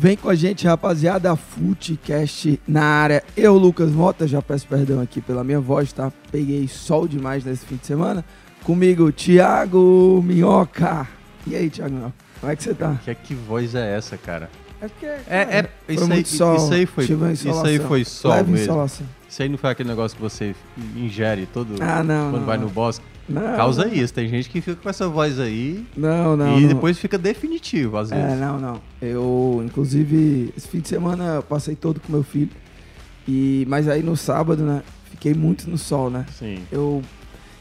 Vem com a gente, rapaziada, Footcast na área. Eu, Lucas Mota, já peço perdão aqui pela minha voz, tá? Peguei sol demais nesse fim de semana. Comigo, Thiago Minhoca. E aí, Thiago Minhoca, como é que você tá? Que, que voz é essa, cara? É porque, É, é, isso, aí, muito sol, isso aí foi, isso aí foi sol Leve mesmo. insolação. Isso aí não foi aquele negócio que você ingere todo Ah, não, quando não, vai não. no bosque. Não, Causa não. isso. Tem gente que fica com essa voz aí Não, não, e não. depois fica definitivo, às vezes. É, não, não. Eu, inclusive, esse fim de semana eu passei todo com meu filho. E, mas aí no sábado, né? Fiquei muito no sol, né? Sim. Eu,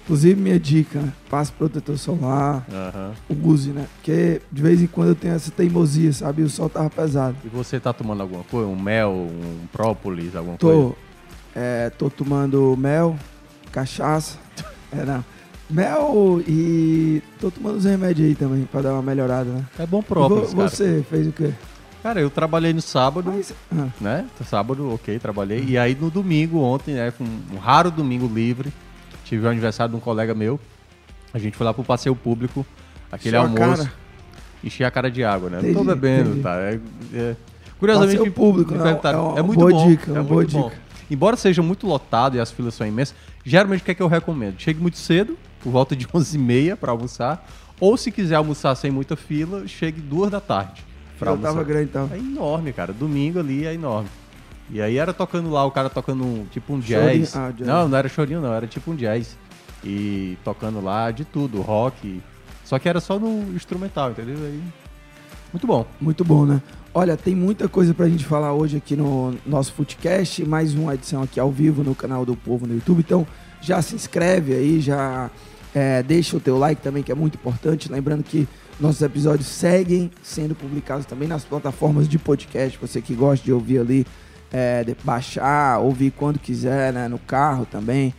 inclusive, minha dica, né? Passe protetor solar, Aham. use, né? Porque de vez em quando eu tenho essa teimosia, sabe? E o sol tava pesado. E você tá tomando alguma coisa? Um mel, um própolis, alguma coisa? Tô, é, tô tomando mel, cachaça. É, não. Mel e tô tomando os remédios aí também pra dar uma melhorada, né? É bom E própolis, vo- cara. Você fez o quê? Cara, eu trabalhei no sábado, Mas, ah, né? Sábado, ok, trabalhei. E aí no domingo, ontem, né? Um, raro domingo livre. Tive o aniversário de um colega meu. A gente foi lá pro passeio público, aquele Encheu a almoço. cara? Enchi a cara de água, né? não tô Entendi, bebendo, entendi. tá? É- é- Curiosamente, Passeio público, me não, é uma é muito boa bom. dica, é uma muito boa bom. dica. Embora seja muito lotado e as filas são imensas, geralmente o que é que eu recomendo? Chegue muito cedo, por volta de 11h30 para almoçar, ou se quiser almoçar sem muita fila, chegue duas da tarde. Pra almoçar. tava grande, então. É enorme, cara. Domingo ali é enorme. E aí era tocando lá, o cara tocando um, tipo um jazz. Ah, jazz. Não, não era chorinho não, era tipo um jazz. E tocando lá de tudo, rock. Só que era só no instrumental, entendeu? Aí, muito bom. Muito bom, né? Olha, tem muita coisa pra gente falar hoje aqui no nosso Footcast, mais uma edição aqui ao vivo no canal do Povo no YouTube. Então, já se inscreve aí, já é, deixa o teu like também, que é muito importante. Lembrando que nossos episódios seguem sendo publicados também nas plataformas de podcast. Você que gosta de ouvir ali, é, de baixar, ouvir quando quiser, né? No carro também.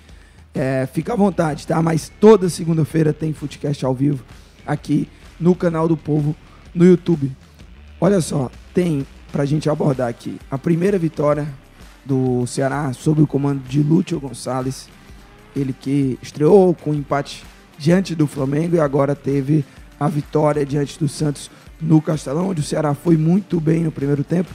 É, fica à vontade, tá? Mas toda segunda-feira tem Footcast ao vivo aqui no canal do Povo no YouTube. Olha só, tem pra gente abordar aqui a primeira vitória do Ceará sob o comando de Lúcio Gonçalves. Ele que estreou com empate diante do Flamengo e agora teve a vitória diante do Santos no Castelão, onde o Ceará foi muito bem no primeiro tempo.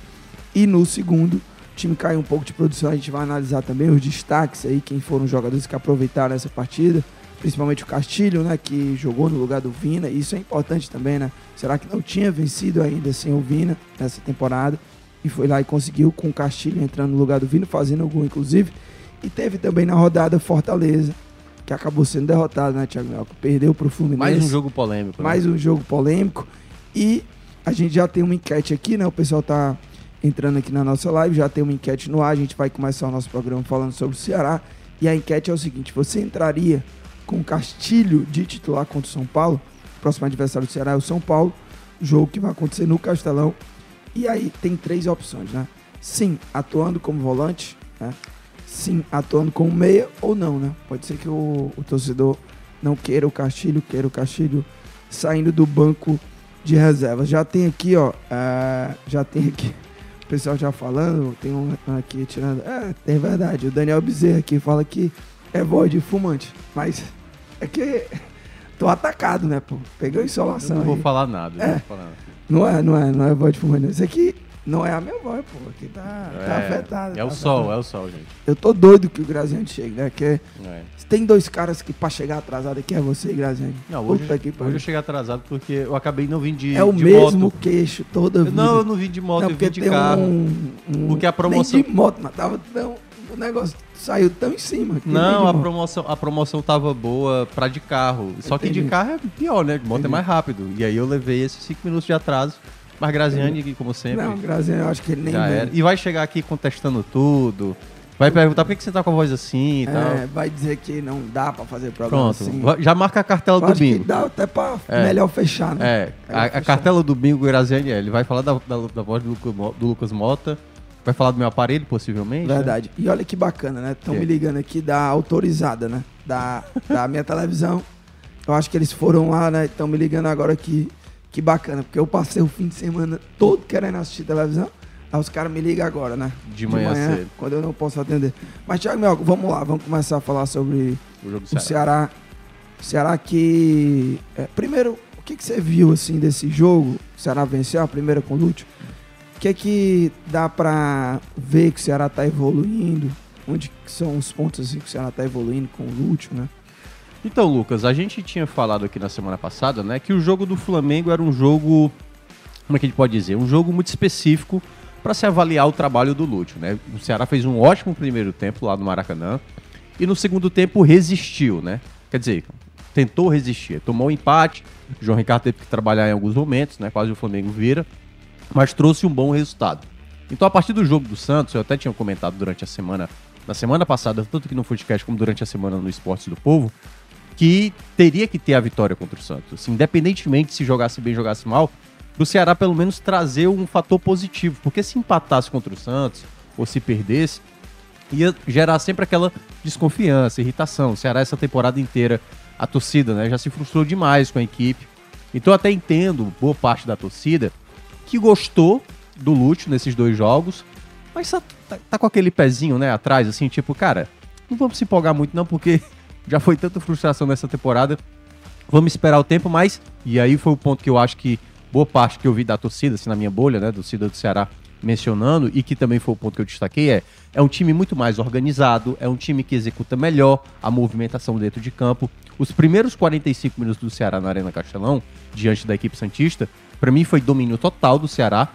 E no segundo, o time caiu um pouco de produção. A gente vai analisar também os destaques aí, quem foram os jogadores que aproveitaram essa partida. Principalmente o Castilho, né? Que jogou no lugar do Vina. Isso é importante também, né? Será que não tinha vencido ainda sem o Vina nessa temporada? E foi lá e conseguiu com o Castilho entrando no lugar do Vina, fazendo gol, inclusive. E teve também na rodada Fortaleza, que acabou sendo derrotado, né, Thiago Melco? Perdeu pro Fluminense. Mais um jogo polêmico. né? Mais um jogo polêmico. E a gente já tem uma enquete aqui, né? O pessoal tá entrando aqui na nossa live, já tem uma enquete no ar. A gente vai começar o nosso programa falando sobre o Ceará. E a enquete é o seguinte: você entraria com o Castilho de titular contra o São Paulo? O próximo adversário do Ceará é o São Paulo. Jogo que vai acontecer no Castelão. E aí tem três opções, né? Sim, atuando como volante, né? Sim, atuando como meia ou não, né? Pode ser que o, o torcedor não queira o Castilho, queira o Castilho saindo do banco de reservas. Já tem aqui, ó, é, já tem aqui, o pessoal já falando, tem um aqui tirando, é, tem verdade, o Daniel Bezerra aqui fala que é voz de fumante, mas é que tô atacado, né, pô, pegou Eu insolação não vou aí. falar nada. É. não vou falar nada. Não é, não é, não é voz de fumante. Isso aqui não é a minha voz, pô, aqui tá, tá É, afetado. É tá o sol, é o sol, gente. Eu tô doido que o Graziano chegue, né, que É. tem dois caras que pra chegar atrasado aqui é você e. Não, hoje, Puta que hoje eu cheguei atrasado porque eu acabei não vindo de É o de mesmo moto. queixo toda vida. Não, eu não vim de moto, Não, eu vim de carro. um, um- Porque a promoção- Nem de moto, mas tava tão, o negócio saiu tão em cima. Não, a moto. promoção, a promoção tava boa pra de carro. Só que de Entendi. carro é pior, né? De moto Entendi. é mais rápido. E aí eu levei esses 5 minutos de atraso. Mas Graziani, como sempre, Não, Graziano, eu acho que ele nem já era. E vai chegar aqui contestando tudo. Vai perguntar por que que você tá com a voz assim e É, tal. vai dizer que não dá pra fazer programa Pronto, assim. já marca a cartela Eu do acho que bingo. dá até pra É. melhor fechar, né? É, a, a cartela do bingo Graziani, é, ele vai falar da, da, da voz do do Lucas Mota, vai falar do meu aparelho, possivelmente. né? Verdade. E olha que bacana, né? Estão me ligando aqui da autorizada, né? Da, da minha televisão. Eu acho que eles foram lá, né? Estão me ligando agora aqui. Que bacana, porque eu passei o fim de semana todo querendo assistir televisão. Aí os caras me ligam agora, né? De manhã cedo. Quando eu não posso atender. Mas, Thiago Melco, vamos lá, vamos começar a falar sobre O jogo do o Ceará. O Ceará que. é, primeiro, o que, que você viu assim desse jogo? O Ceará venceu a primeira com o Lúcio. O que é que dá pra ver que o Ceará tá evoluindo? Onde são os pontos assim que o Ceará tá evoluindo com o Lúcio, né? Então, Lucas, a gente tinha falado aqui na semana passada, né, que o jogo do Flamengo era um jogo, como é que a gente pode dizer, um jogo muito específico para se avaliar o trabalho do Lúcio, né? O Ceará fez um ótimo primeiro tempo lá no Maracanã e no segundo tempo resistiu, né? Quer dizer, tentou resistir, tomou um empate, o João Ricardo teve que trabalhar em alguns momentos, né? Quase o Flamengo vira, mas trouxe um bom resultado. Então, a partir do jogo do Santos, eu até tinha comentado durante a semana, na semana passada, tanto que no podcast como durante a semana no Esportes do Povo, que teria que ter a vitória contra o Santos. Assim, independentemente se jogasse bem, jogasse mal, do Ceará pelo menos trazer um fator positivo. Porque se empatasse contra o Santos, ou se perdesse, ia gerar sempre aquela desconfiança, irritação. O Ceará essa temporada inteira, a torcida né, já se frustrou demais com a equipe. Então até entendo boa parte da torcida que gostou do Lúcio nesses dois jogos, mas tá, tá- tá com aquele pezinho né, atrás, assim, tipo, cara, não vamos se empolgar muito não, porque já foi tanta frustração nessa temporada. Vamos esperar o tempo, mas. E aí foi o ponto que eu acho que boa parte que eu vi da torcida, assim, na minha bolha, né? Torcida do Ceará mencionando, e que também foi o ponto que eu destaquei, é. É um time muito mais organizado, é um time que executa melhor a movimentação dentro de campo. Os primeiros 45 minutos do Ceará na Arena Castelão, diante da equipe Santista, para mim foi domínio total do Ceará,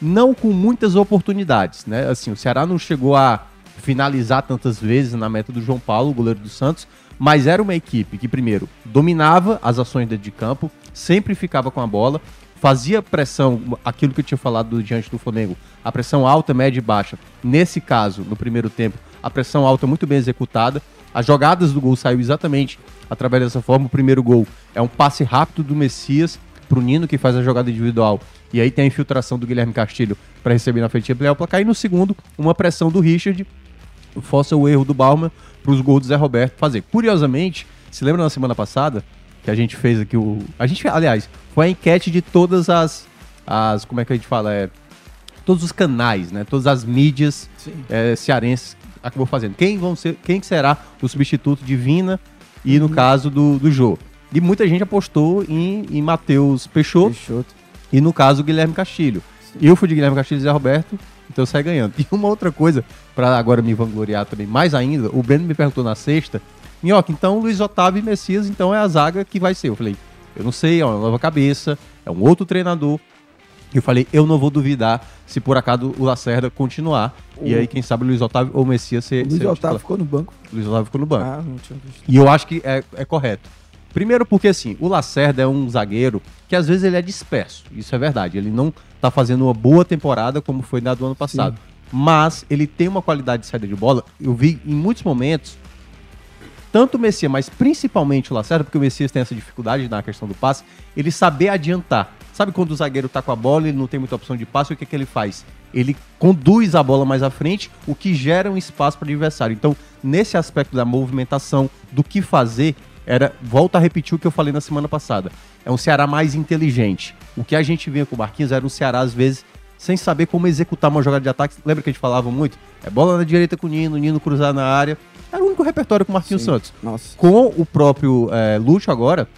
não com muitas oportunidades, né? Assim, o Ceará não chegou a finalizar tantas vezes na meta do João Paulo, goleiro do Santos, mas era uma equipe que, primeiro, dominava as ações dentro de campo, sempre ficava com a bola, fazia pressão, aquilo que eu tinha falado do- diante do Flamengo, a pressão alta, média e baixa. Nesse caso, no primeiro tempo, a pressão alta muito bem executada. As jogadas do gol saiu exatamente através dessa forma. O primeiro gol é um passe rápido do Messias pro Nino, que faz a jogada individual. E aí tem a infiltração do Guilherme Castilho para receber na frente e ampliar o placar. E no segundo, uma pressão do Richard, força o erro do Bauman para os gols do Zé Roberto fazer. Curiosamente, se lembra na semana passada que a gente fez aqui o. A gente, aliás, foi a enquete de todas as. as como é que a gente fala? É, todos os canais, né? Todas as mídias Sim. é, cearenses acabou fazendo. Quem, vão ser, quem que será o substituto de Vina e, no caso, do, do Jô? E muita gente apostou em, em Matheus Peixoto Peixoto. e no caso Guilherme Castilho. Eu fui de Guilherme Castilho e Zé Roberto, então saí ganhando. E uma outra coisa, pra agora me vangloriar também mais ainda, o Breno me perguntou na sexta, Minhoca, então Luiz Otávio e Messias, então é a zaga que vai ser. Eu falei, eu não sei, é uma nova cabeça, é um outro treinador. E eu falei, eu não vou duvidar se por acaso o Lacerda continuar. E O- aí, quem sabe o Luiz Otávio ou o Messias ser. Luiz ser Otávio titular. ficou no banco. Luiz Otávio ficou no banco. Ah, não tinha visto. E eu acho que é, é correto. Primeiro porque, assim, o Lacerda é um zagueiro que às vezes ele é disperso. Isso é verdade. Ele não tá fazendo uma boa temporada como foi na do ano passado. Mas ele tem uma qualidade de saída de bola. Eu vi em muitos momentos, tanto o Messias, mas principalmente o Lacerda, porque o Messias tem essa dificuldade na questão do passe, ele saber adiantar. Sabe quando o zagueiro tá com a bola, ele não tem muita opção de passe, o que, que ele faz? Ele conduz a bola mais à frente, o que gera um espaço para o adversário. Então, nesse aspecto da movimentação, do que fazer, era, volta a repetir o que eu falei na semana passada. É um Ceará mais inteligente. O que a gente vinha com o Marquinhos era um Ceará, às vezes, sem saber como executar uma jogada de ataque. Lembra que a gente falava muito? É bola na direita com o Nino, Nino cruzar na área. Era o único repertório com o Marquinhos Sim. Santos. Nossa. Com o próprio é, Lúcio agora,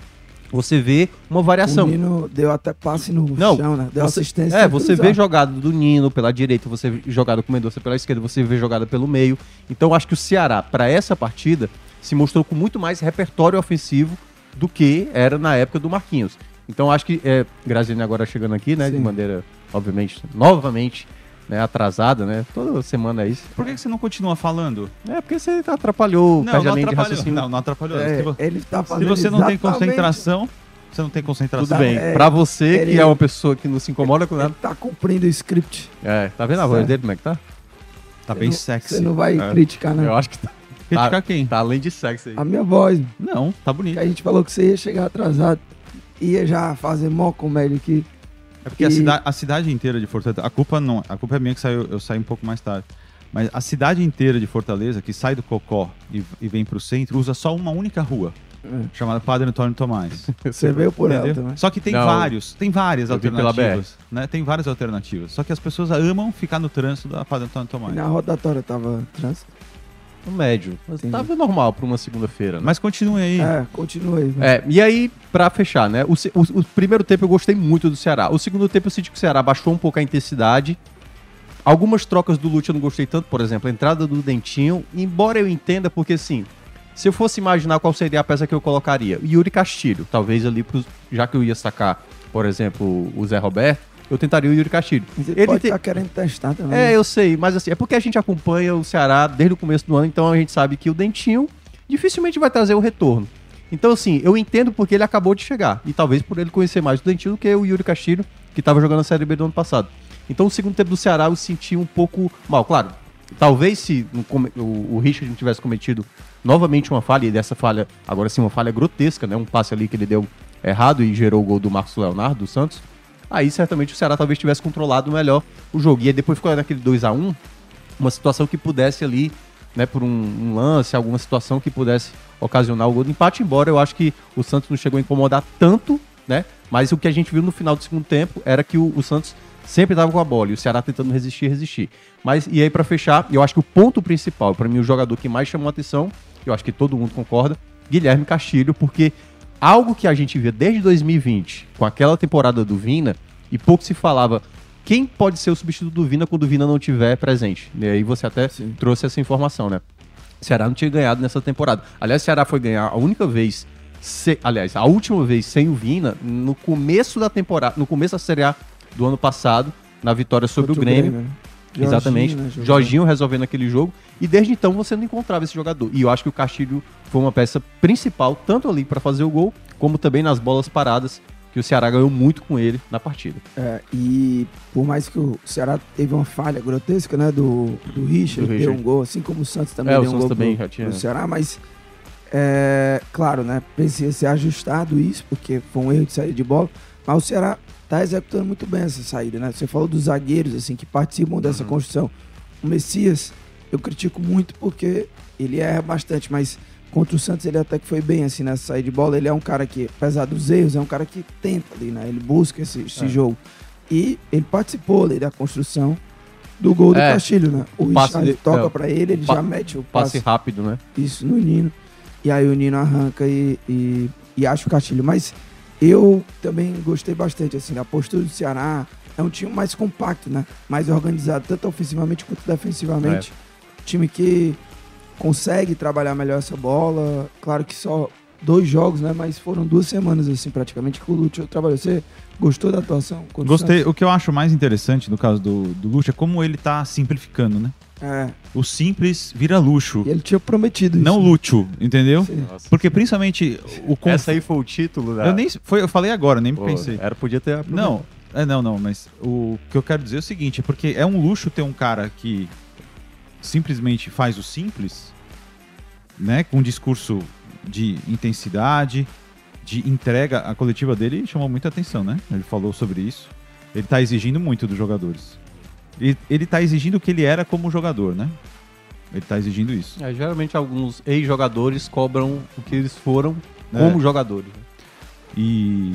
você vê uma variação. O Nino deu até passe no Não, chão, né? Deu você- assistência. É, você cruzar. vê jogada do Nino pela direita, você vê jogada com o Mendonça pela esquerda, você vê jogada pelo meio. Então acho que o Ceará, para essa partida, se mostrou com muito mais repertório ofensivo do que era na época do Marquinhos. Então acho que, é, Graziani agora chegando aqui, né, de Sim. maneira, obviamente, novamente, né, atrasada, né, toda semana é isso. Por que que você não continua falando? É porque você atrapalhou o Não, não casamento de atrapalhou. raciocínio. Não, não atrapalhou. É, ele tá Se você não tem concentração, você não tem concentração. Tudo bem. É, pra você, ele- que é uma pessoa que não se incomoda com nada. Ele tá cumprindo o script. É, tá vendo a voz Certo. dele como é que tá? Tá bem não- sexy. Você não vai É. criticar, não. Eu acho que tá, Criticar tá- quem? tá além de sexo aí. A minha voz. Não, tá Que bonito. a gente falou que você ia chegar atrasado. Ia já fazer mó comédia aqui. É porque a, E- cida- a cidade inteira de Fortaleza. A culpa não. A culpa é minha que saiu, eu saí um pouco mais tarde. Mas a cidade inteira de Fortaleza, que sai do Cocó e, e vem pro centro, usa só uma única rua, É. chamada Padre Antônio Tomás. Você veio por ela Entendeu? também. Só que tem Não. vários, tem várias alternativas. Né? Tem várias alternativas. Só que as pessoas amam ficar no trânsito da Padre Antônio E Tomás. na rotatória tava trânsito. Um médio. Mas Entendi. tava normal pra uma segunda-feira, né? Mas continue aí. É, continua aí. vai. É, e aí, pra fechar, né? O, o- o primeiro tempo eu gostei muito do Ceará. O segundo tempo eu senti que o Ceará baixou um pouco a intensidade. Algumas trocas do Lute eu não gostei tanto, por exemplo, a entrada do Dentinho, embora eu entenda, porque assim, se eu fosse imaginar qual seria a peça que eu colocaria, Yuri Castilho, talvez ali, pros, já que eu ia sacar, por exemplo, o Zé Roberto, eu tentaria o Yuri Castilho. Mas ele, Ele pode tem- estar querendo testar também. É, eu sei, mas assim, é porque a gente acompanha o Ceará desde o começo do ano, então a gente sabe que o Dentinho dificilmente vai trazer o retorno. Então, assim, eu entendo porque ele acabou de chegar. E talvez por ele conhecer mais o Dentinho do que o Yuri Castilho, que estava jogando a Série B do ano passado. Então, o segundo tempo do Ceará eu senti um pouco mal. Claro, talvez se o Richard não tivesse cometido novamente uma falha, e dessa falha, agora sim, uma falha grotesca, né? Um passe ali que ele deu errado e gerou o gol do Marcos Leonardo, do Santos. Aí certamente o Ceará talvez tivesse controlado melhor o jogo. E aí depois ficou naquele 2 a 1 uma situação que pudesse ali, né, por um, um lance, alguma situação que pudesse ocasionar o gol do empate, embora eu acho que o Santos não chegou a incomodar tanto, né? Mas o que a gente viu no final do segundo tempo era que o, o Santos sempre estava com a bola e o Ceará tentando resistir, resistir. Mas e aí pra fechar, eu acho que o ponto principal, pra mim o jogador que mais chamou a atenção, eu acho que todo mundo concorda, Guilherme Castilho, porque algo que a gente via desde 2020, com aquela temporada do Vina, e pouco se falava quem pode ser o substituto do Vina quando o Vina não tiver presente. E aí você até Sim. trouxe essa informação, né? O Ceará não tinha ganhado nessa temporada. Aliás, o Ceará foi ganhar a única vez, se- aliás, a última vez sem o Vina, no começo da temporada, no começo da Série A do ano passado, na vitória sobre Contra o Grêmio. Né? Exatamente. Jorginho, né. Jorginho resolvendo aquele jogo. E desde então você não encontrava esse jogador. E eu acho que o Castilho foi uma peça principal, tanto ali para fazer o gol, como também nas bolas paradas, que o Ceará ganhou muito com ele na partida. É, e por mais que o Ceará teve uma falha grotesca, né, do, do Richard, Do deu um gol, assim como o Santos também É, o deu um Santos gol também pro, já tinha- pro Ceará, mas é, claro, né, precisa ser ajustado isso, porque foi um erro de saída de bola, mas o Ceará tá executando muito bem essa saída, né? Você falou dos zagueiros, assim, que participam dessa Uhum. construção. O Messias, eu critico muito porque ele erra bastante, mas contra o Santos ele até que foi bem, assim, nessa saída de bola. Ele é um cara que, apesar dos erros, é um cara que tenta ali, né? Ele busca esse, esse É. jogo. E ele participou ali da construção do gol do É, Castilho, né? O, o Richard de- toca é, pra ele, ele já mete o Passe passe, rápido, né? isso no Nino. E aí o Nino arranca e, e, e acha o Castilho. Mas eu também gostei bastante, assim, da postura do Ceará. É um time mais compacto, né? Mais organizado, tanto ofensivamente quanto defensivamente. Time que consegue trabalhar melhor essa bola. Claro que só dois jogos, né? Mas foram duas semanas, assim, praticamente, que o Lúcio trabalhou. Você gostou da atuação? Gostei. O que eu acho mais interessante no caso do, do luxo é como ele tá simplificando, né? É. O simples vira luxo. E ele tinha prometido isso. Não luxo, entendeu? Sim. Porque principalmente o conf... Essa aí foi o título da. eu nem foi, eu falei agora, nem Pô, pensei. Era, podia ter. Não, é não, não, mas o que eu quero dizer é o seguinte, é porque é um luxo ter um cara que simplesmente faz o simples, né, com um discurso de intensidade, de entrega, a coletiva dele chamou muita atenção, né? Ele falou sobre isso. Ele tá exigindo muito dos jogadores. Ele, ele tá exigindo o que ele era como jogador, né? Ele tá exigindo isso. É, geralmente alguns ex-jogadores cobram o que eles foram É. como jogadores. E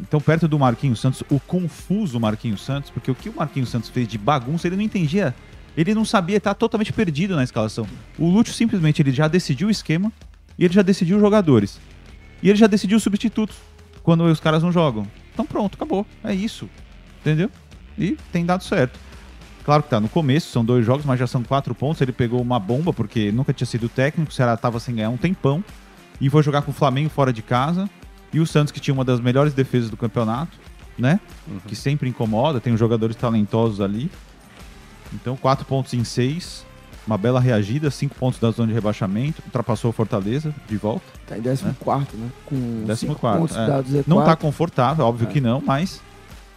então, perto do Marquinhos Santos, o confuso Marquinhos Santos, porque o que o Marquinhos Santos fez de bagunça, ele não entendia. Ele não sabia, tá totalmente perdido na escalação. O Lúcio simplesmente ele já decidiu o esquema e ele já decidiu os jogadores. E ele já decidiu os substitutos quando os caras não jogam. Então pronto, acabou. É isso. Entendeu? E tem dado certo. Claro que tá no começo, são dois jogos, mas já são quatro pontos. Ele pegou uma bomba, porque nunca tinha sido técnico, o Ceará tava sem ganhar um tempão. E foi jogar com o Flamengo fora de casa. E o Santos, que tinha uma das melhores defesas do campeonato, né? Que sempre incomoda, tem os jogadores talentosos ali. Então, quatro pontos em seis. Uma bela reagida, cinco pontos da zona de rebaixamento. Ultrapassou o Fortaleza de volta. Tá em 14, né? Com cinco quarto, pontos é. dados Z4. Não tá confortável, óbvio É. que não, mas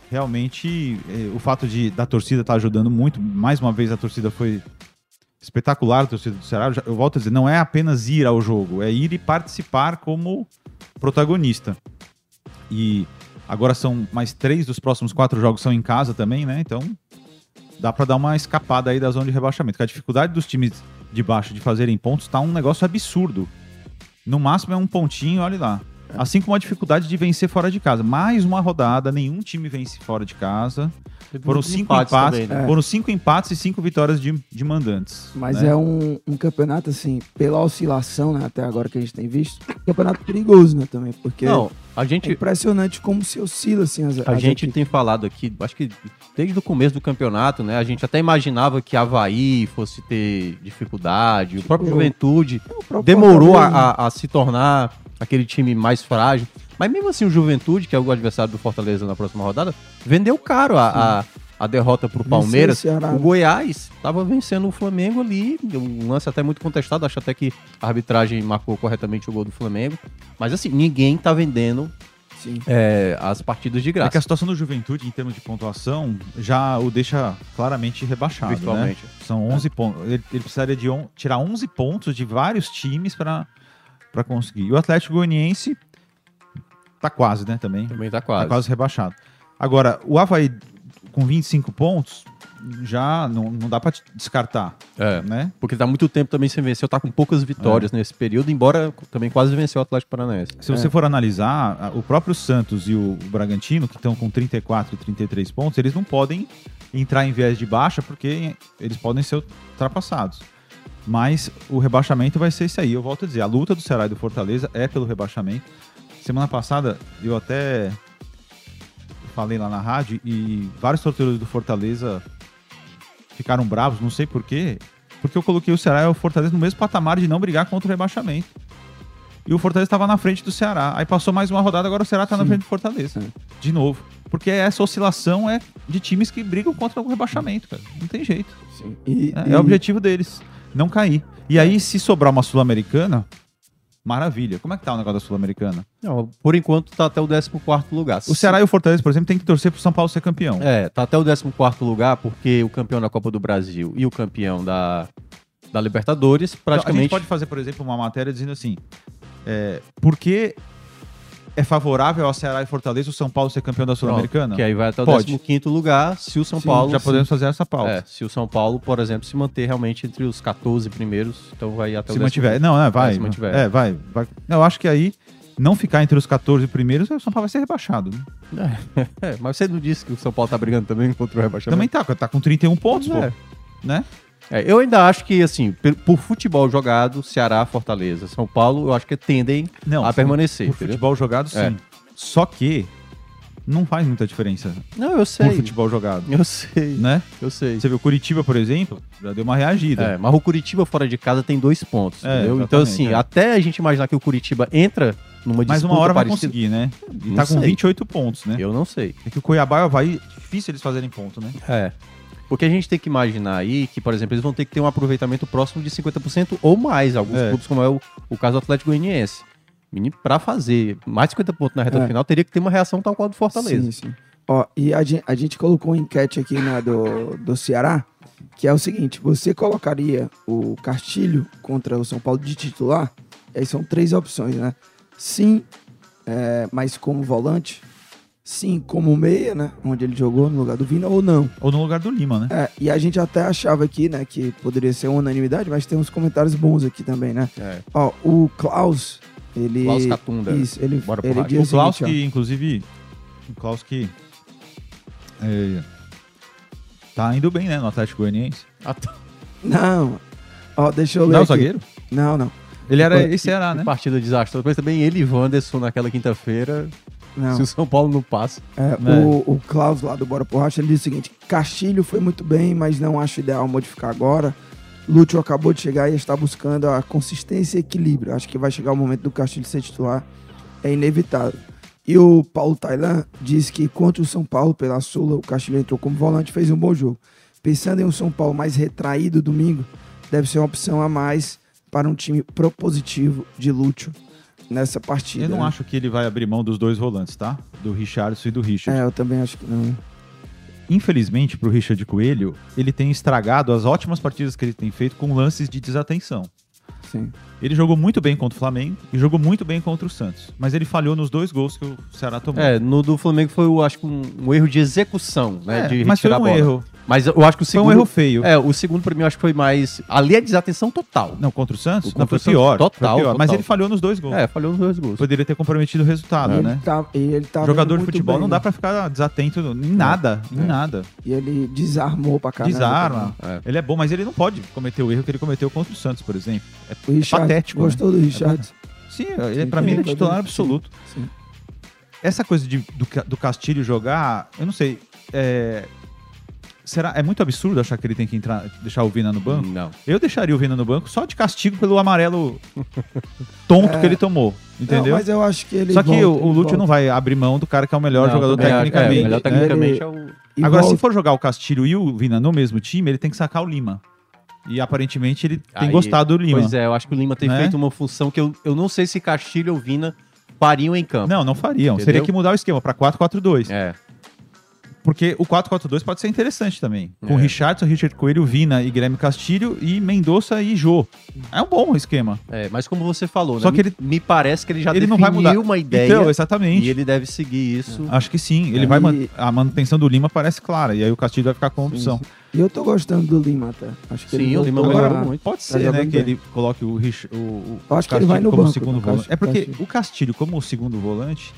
realmente eh, o fato de da torcida estar ajudando muito. Mais uma vez a torcida foi espetacular do torcedor do Ceará, eu volto a dizer, não é apenas ir ao jogo, é ir e participar como protagonista. E agora são mais três dos próximos quatro jogos são em casa também, né? Então dá pra dar uma escapada aí da zona de rebaixamento. Porque a dificuldade dos times de baixo de fazerem pontos tá um negócio absurdo. No máximo é um pontinho, olha lá. Assim como a dificuldade de vencer fora de casa. Mais uma rodada, nenhum time vence fora de casa. Foram cinco empates empates, também, né? foram cinco empates e cinco vitórias de, de mandantes. Mas né? é um, um campeonato, assim, pela oscilação, né, até agora que a gente tem visto, campeonato perigoso, né, também, porque Não, a é gente, impressionante como se oscila, assim, as, a as gente equipes. tem falado aqui, acho que desde o começo do campeonato, né? A gente até imaginava que Havaí fosse ter dificuldade, o próprio Juventude O próprio demorou a, a- a se tornar aquele time mais frágil. Mas mesmo assim, o Juventude, que é o adversário do Fortaleza na próxima rodada, vendeu caro a, a, derrota pro Venceu Palmeiras. o O? Goiás estava vencendo o Flamengo ali, um lance até muito contestado, acho até que a arbitragem marcou corretamente o gol do Flamengo. Mas assim, ninguém tá vendendo Sim. é, as partidas de É que a graça, situação do Juventude, em termos de pontuação, já o deixa claramente rebaixado. virtualmente. Né? São 11 pontos. Ele, ele precisaria de on- tirar 11 pontos de vários times para conseguir. E o Atlético Goianiense tá quase, né? Também. Também tá Tá quase. quase rebaixado. Agora, o Havaí com 25 pontos já não, não dá para descartar, É. né? Porque tá muito tempo também sem vencer, tá com poucas vitórias nesse período, embora também quase venceu o Atlético Paranaense. Se você for analisar, o próprio Santos e o Bragantino, que estão com 34 e 33 pontos, eles não podem entrar em viés de baixa porque eles podem ser ultrapassados. Mas o rebaixamento vai ser isso aí. Eu volto a dizer, a luta do Ceará e do Fortaleza é pelo rebaixamento. Semana passada eu até falei lá na rádio e vários torcedores do Fortaleza ficaram bravos, não sei porquê, porque eu coloquei o Ceará e o Fortaleza no mesmo patamar de não brigar contra o rebaixamento. E o Fortaleza estava na frente do Ceará. Aí passou mais uma rodada, agora o Ceará está na frente do Fortaleza. É. De novo. Porque essa oscilação é de times que brigam contra o rebaixamento, cara. Não tem jeito. E, É, e- é o objetivo deles. Não cair. E aí, se sobrar uma Sul-Americana, maravilha. Como é que tá o negócio da Sul-Americana? Não, por enquanto tá até o 14 lugar. O Ceará e o Fortaleza, por exemplo, tem que torcer pro São Paulo ser campeão. É, tá até o 14 lugar, porque o campeão da Copa do Brasil e o campeão da, da Libertadores Então, a gente praticamente. pode fazer, por exemplo, uma matéria dizendo assim: é, por que é favorável ao Ceará e Fortaleza o São Paulo ser campeão da Sul-Americana? que aí vai até o Pode. 15 lugar se o São Sim, Paulo. Já se- podemos fazer essa pauta. É, se o São Paulo, por exemplo, se manter realmente entre os 14 primeiros, então vai até se o 15º. mantiver. Não, é, vai. É, se mantiver. É, vai, vai. Eu acho que aí, não ficar entre os 14 primeiros, o São Paulo vai ser rebaixado. Né? É, mas você não disse que o São Paulo tá brigando também contra o rebaixamento? Também tá, tá com 31 pontos, pô. É. Né? É, eu ainda acho que, assim, por, por futebol jogado, Ceará, Fortaleza, São Paulo, eu acho que tendem Não, a permanecer. Por entendeu? futebol jogado, sim. É. Só que não faz muita diferença Não, eu sei. por futebol jogado. Eu sei, Né? eu sei. Você viu, Curitiba, por exemplo, já deu uma reagida. É, mas o Curitiba fora de casa tem dois pontos, É, entendeu? Então, assim, é. até a gente imaginar que o Curitiba entra numa Mas disputa uma hora vai parecida, conseguir, né? E tá com sei. 28 pontos, né? Eu não sei. É que o Cuiabá o Havaí, difícil eles fazerem ponto, né? É. Porque a gente tem que imaginar aí que, por exemplo, eles vão ter que ter um aproveitamento próximo de 50% ou mais. Alguns É. clubes, como é o, o caso do Atlético Goianiense. Pra fazer mais de 50 pontos na reta É. final, teria que ter uma reação tal qual do Fortaleza. Sim, sim. Ó, e a gente, a gente colocou uma enquete aqui né, do, do Ceará, que é o seguinte: você colocaria o Castilho contra o São Paulo de titular? E aí são três opções, né? Sim, é, mas como volante. Sim, como meia, né? Onde ele jogou no lugar do Vina, ou não. Ou no lugar do Lima, né? É, e a gente até achava aqui, né, que poderia ser uma unanimidade, mas tem uns comentários bons aqui também, né? É. Ó, o Klaus, ele. Klaus Catunda. Isso, ele, Bora pro ele diz O Klaus, seguinte, ó, que, inclusive, o Klaus que é, tá indo bem, né, no Atlético Goianiense. Ah, tá. Não. Ó, deixa eu ler. Não é o aqui. zagueiro? Não, não. Ele era esse era, né? partida desastrosa. Mas também ele e Wanderson naquela quinta-feira, não. se o São Paulo não passa. É, É. O, o Klaus lá do Bora por Racha, ele diz o seguinte: Castilho foi muito bem, mas não acho ideal modificar agora. Lúcio acabou de chegar e está buscando a consistência e equilíbrio. Acho que vai chegar o momento do Castilho ser titular. É inevitável. E o Paulo Tailan diz que contra o São Paulo pela Sula, o Castilho entrou como volante e fez um bom jogo. Pensando em um São Paulo mais retraído domingo, deve ser uma opção a mais para um time propositivo de Lúcio nessa partida. Eu não né? acho que ele vai abrir mão dos dois volantes, tá? Do Richardson e do Richard. É, eu também acho que não. infelizmente, pro Richard Coelho, ele tem estragado as ótimas partidas que ele tem feito com lances de desatenção. Sim. Ele jogou muito bem contra o Flamengo e jogou muito bem contra o Santos. Mas ele falhou nos dois gols que o Ceará tomou. É, no do Flamengo foi, eu acho que um, um erro de execução, né? É, de mas foi retirar um a bola. erro. Mas eu acho que o Foi um segundo. erro feio. É, o segundo pra mim eu acho que foi mais. Ali é desatenção total. Não, contra o Santos? O não, foi o Santos, pior. total, foi pior. Mas total. ele falhou nos dois gols. É, falhou nos dois gols. Poderia ter comprometido o resultado, né? ele tá, ele tá Jogador de futebol bem, não dá né? pra ficar desatento em nada, em É. nada. E ele desarmou pra caramba. Desarma. É. Ele é bom, mas ele não pode cometer o erro que ele cometeu contra o Santos, por exemplo. É, O Richard, patético, né? Gostou do Richard? sim, ele, Sim, pra mim ele é sim, titular sim. absoluto. Sim. Essa coisa de, do, do Castilho jogar, eu não sei. É, será, é muito absurdo achar que ele tem que entrar, deixar o Vina no banco? Não. Eu deixaria o Vina no banco só de castigo pelo amarelo tonto É. que ele tomou. Entendeu? Não, mas eu acho que ele Só que volta, o, o Lúcio volta. não vai abrir mão do cara que é o melhor Não, jogador também acho- tecnicamente. É, o melhor né? tecnicamente Ele- é o. E Agora, volta. se for jogar o Castilho e o Vina no mesmo time, ele tem que sacar o Lima. E aparentemente ele tem Aí- gostado do Lima. Pois é, eu acho que o Lima tem Né? feito uma função que eu, eu não sei se Castilho ou Vina pariam em campo. Não, não fariam. Entendeu? Seria que mudar o esquema para 4-4-2. É. Porque o 4-4-2 pode ser interessante também. Com É. Richardson, Richard Coelho, Vina e Guilherme Castilho e Mendonça e Jô. É um bom esquema. É, mas como você falou, Só né? que me, ele- me parece que ele já ele não definiu vai mudar. uma ideia Então, exatamente. e ele deve seguir isso. Acho que sim. Ele É. vai man- A manutenção do Lima parece clara. E aí o Castilho vai ficar com a opção. E eu tô gostando do Lima até. Acho que Sim, ele o Lima voltou melhorou a- muito. Pode Tá ser, né, jogando que bem. ele coloque o, Rich, o, o acho que ele Castilho vai no como banco, segundo no volante. Castilho. É porque Castilho. o Castilho, como segundo volante,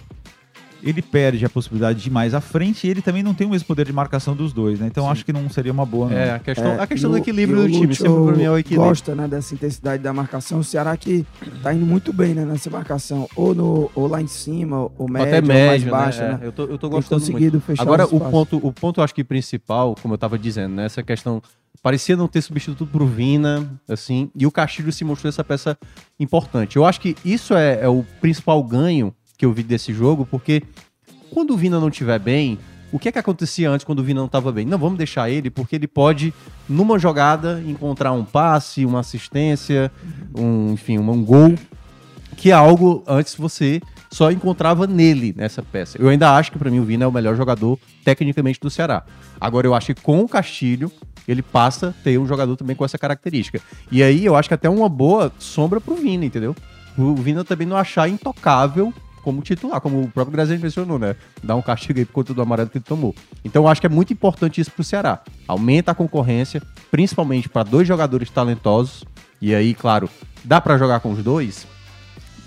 ele perde a possibilidade de ir mais à frente e ele também não tem o mesmo poder de marcação dos dois, né? Então acho que não seria uma boa, não. É, a questão, É, a questão e do o- equilíbrio o do time, Lúcio sempre pra mim é o equilíbrio. gosta né, dessa intensidade da marcação. O Ceará que tá indo muito bem né, nessa marcação. Ou, no, ou lá em cima, ou médio, Até ou mais médio, baixa. né? Né? É, Eu tô, eu tô gostando muito. conseguido fechar Agora, o espaços. ponto, o ponto, eu acho que principal, como eu tava dizendo, né? Essa questão. Parecia não ter substituto pro Vina, assim, e o Castilho se mostrou essa peça importante. Eu acho que isso é, é o principal ganho que eu vi desse jogo, porque quando o Vina não estiver bem, o que é que acontecia antes quando o Vina não estava bem? Não, vamos deixar ele, porque ele pode, numa jogada, encontrar um passe, uma assistência, um, enfim, um, gol, que é algo antes você só encontrava nele nessa peça. Eu ainda acho que para mim o Vina é o melhor jogador tecnicamente do Ceará. Agora eu acho que com o Castilho ele passa a ter um jogador também com essa característica. E aí eu acho que até uma boa sombra pro Vina, entendeu? O Vina também não achar intocável como titular, como o próprio Graziani mencionou, né? Dá um castigo aí por conta do amarelo que ele tomou. Então eu acho que é muito importante isso pro Ceará. Aumenta a concorrência, principalmente para dois jogadores talentosos. E aí, claro, dá para jogar com os dois.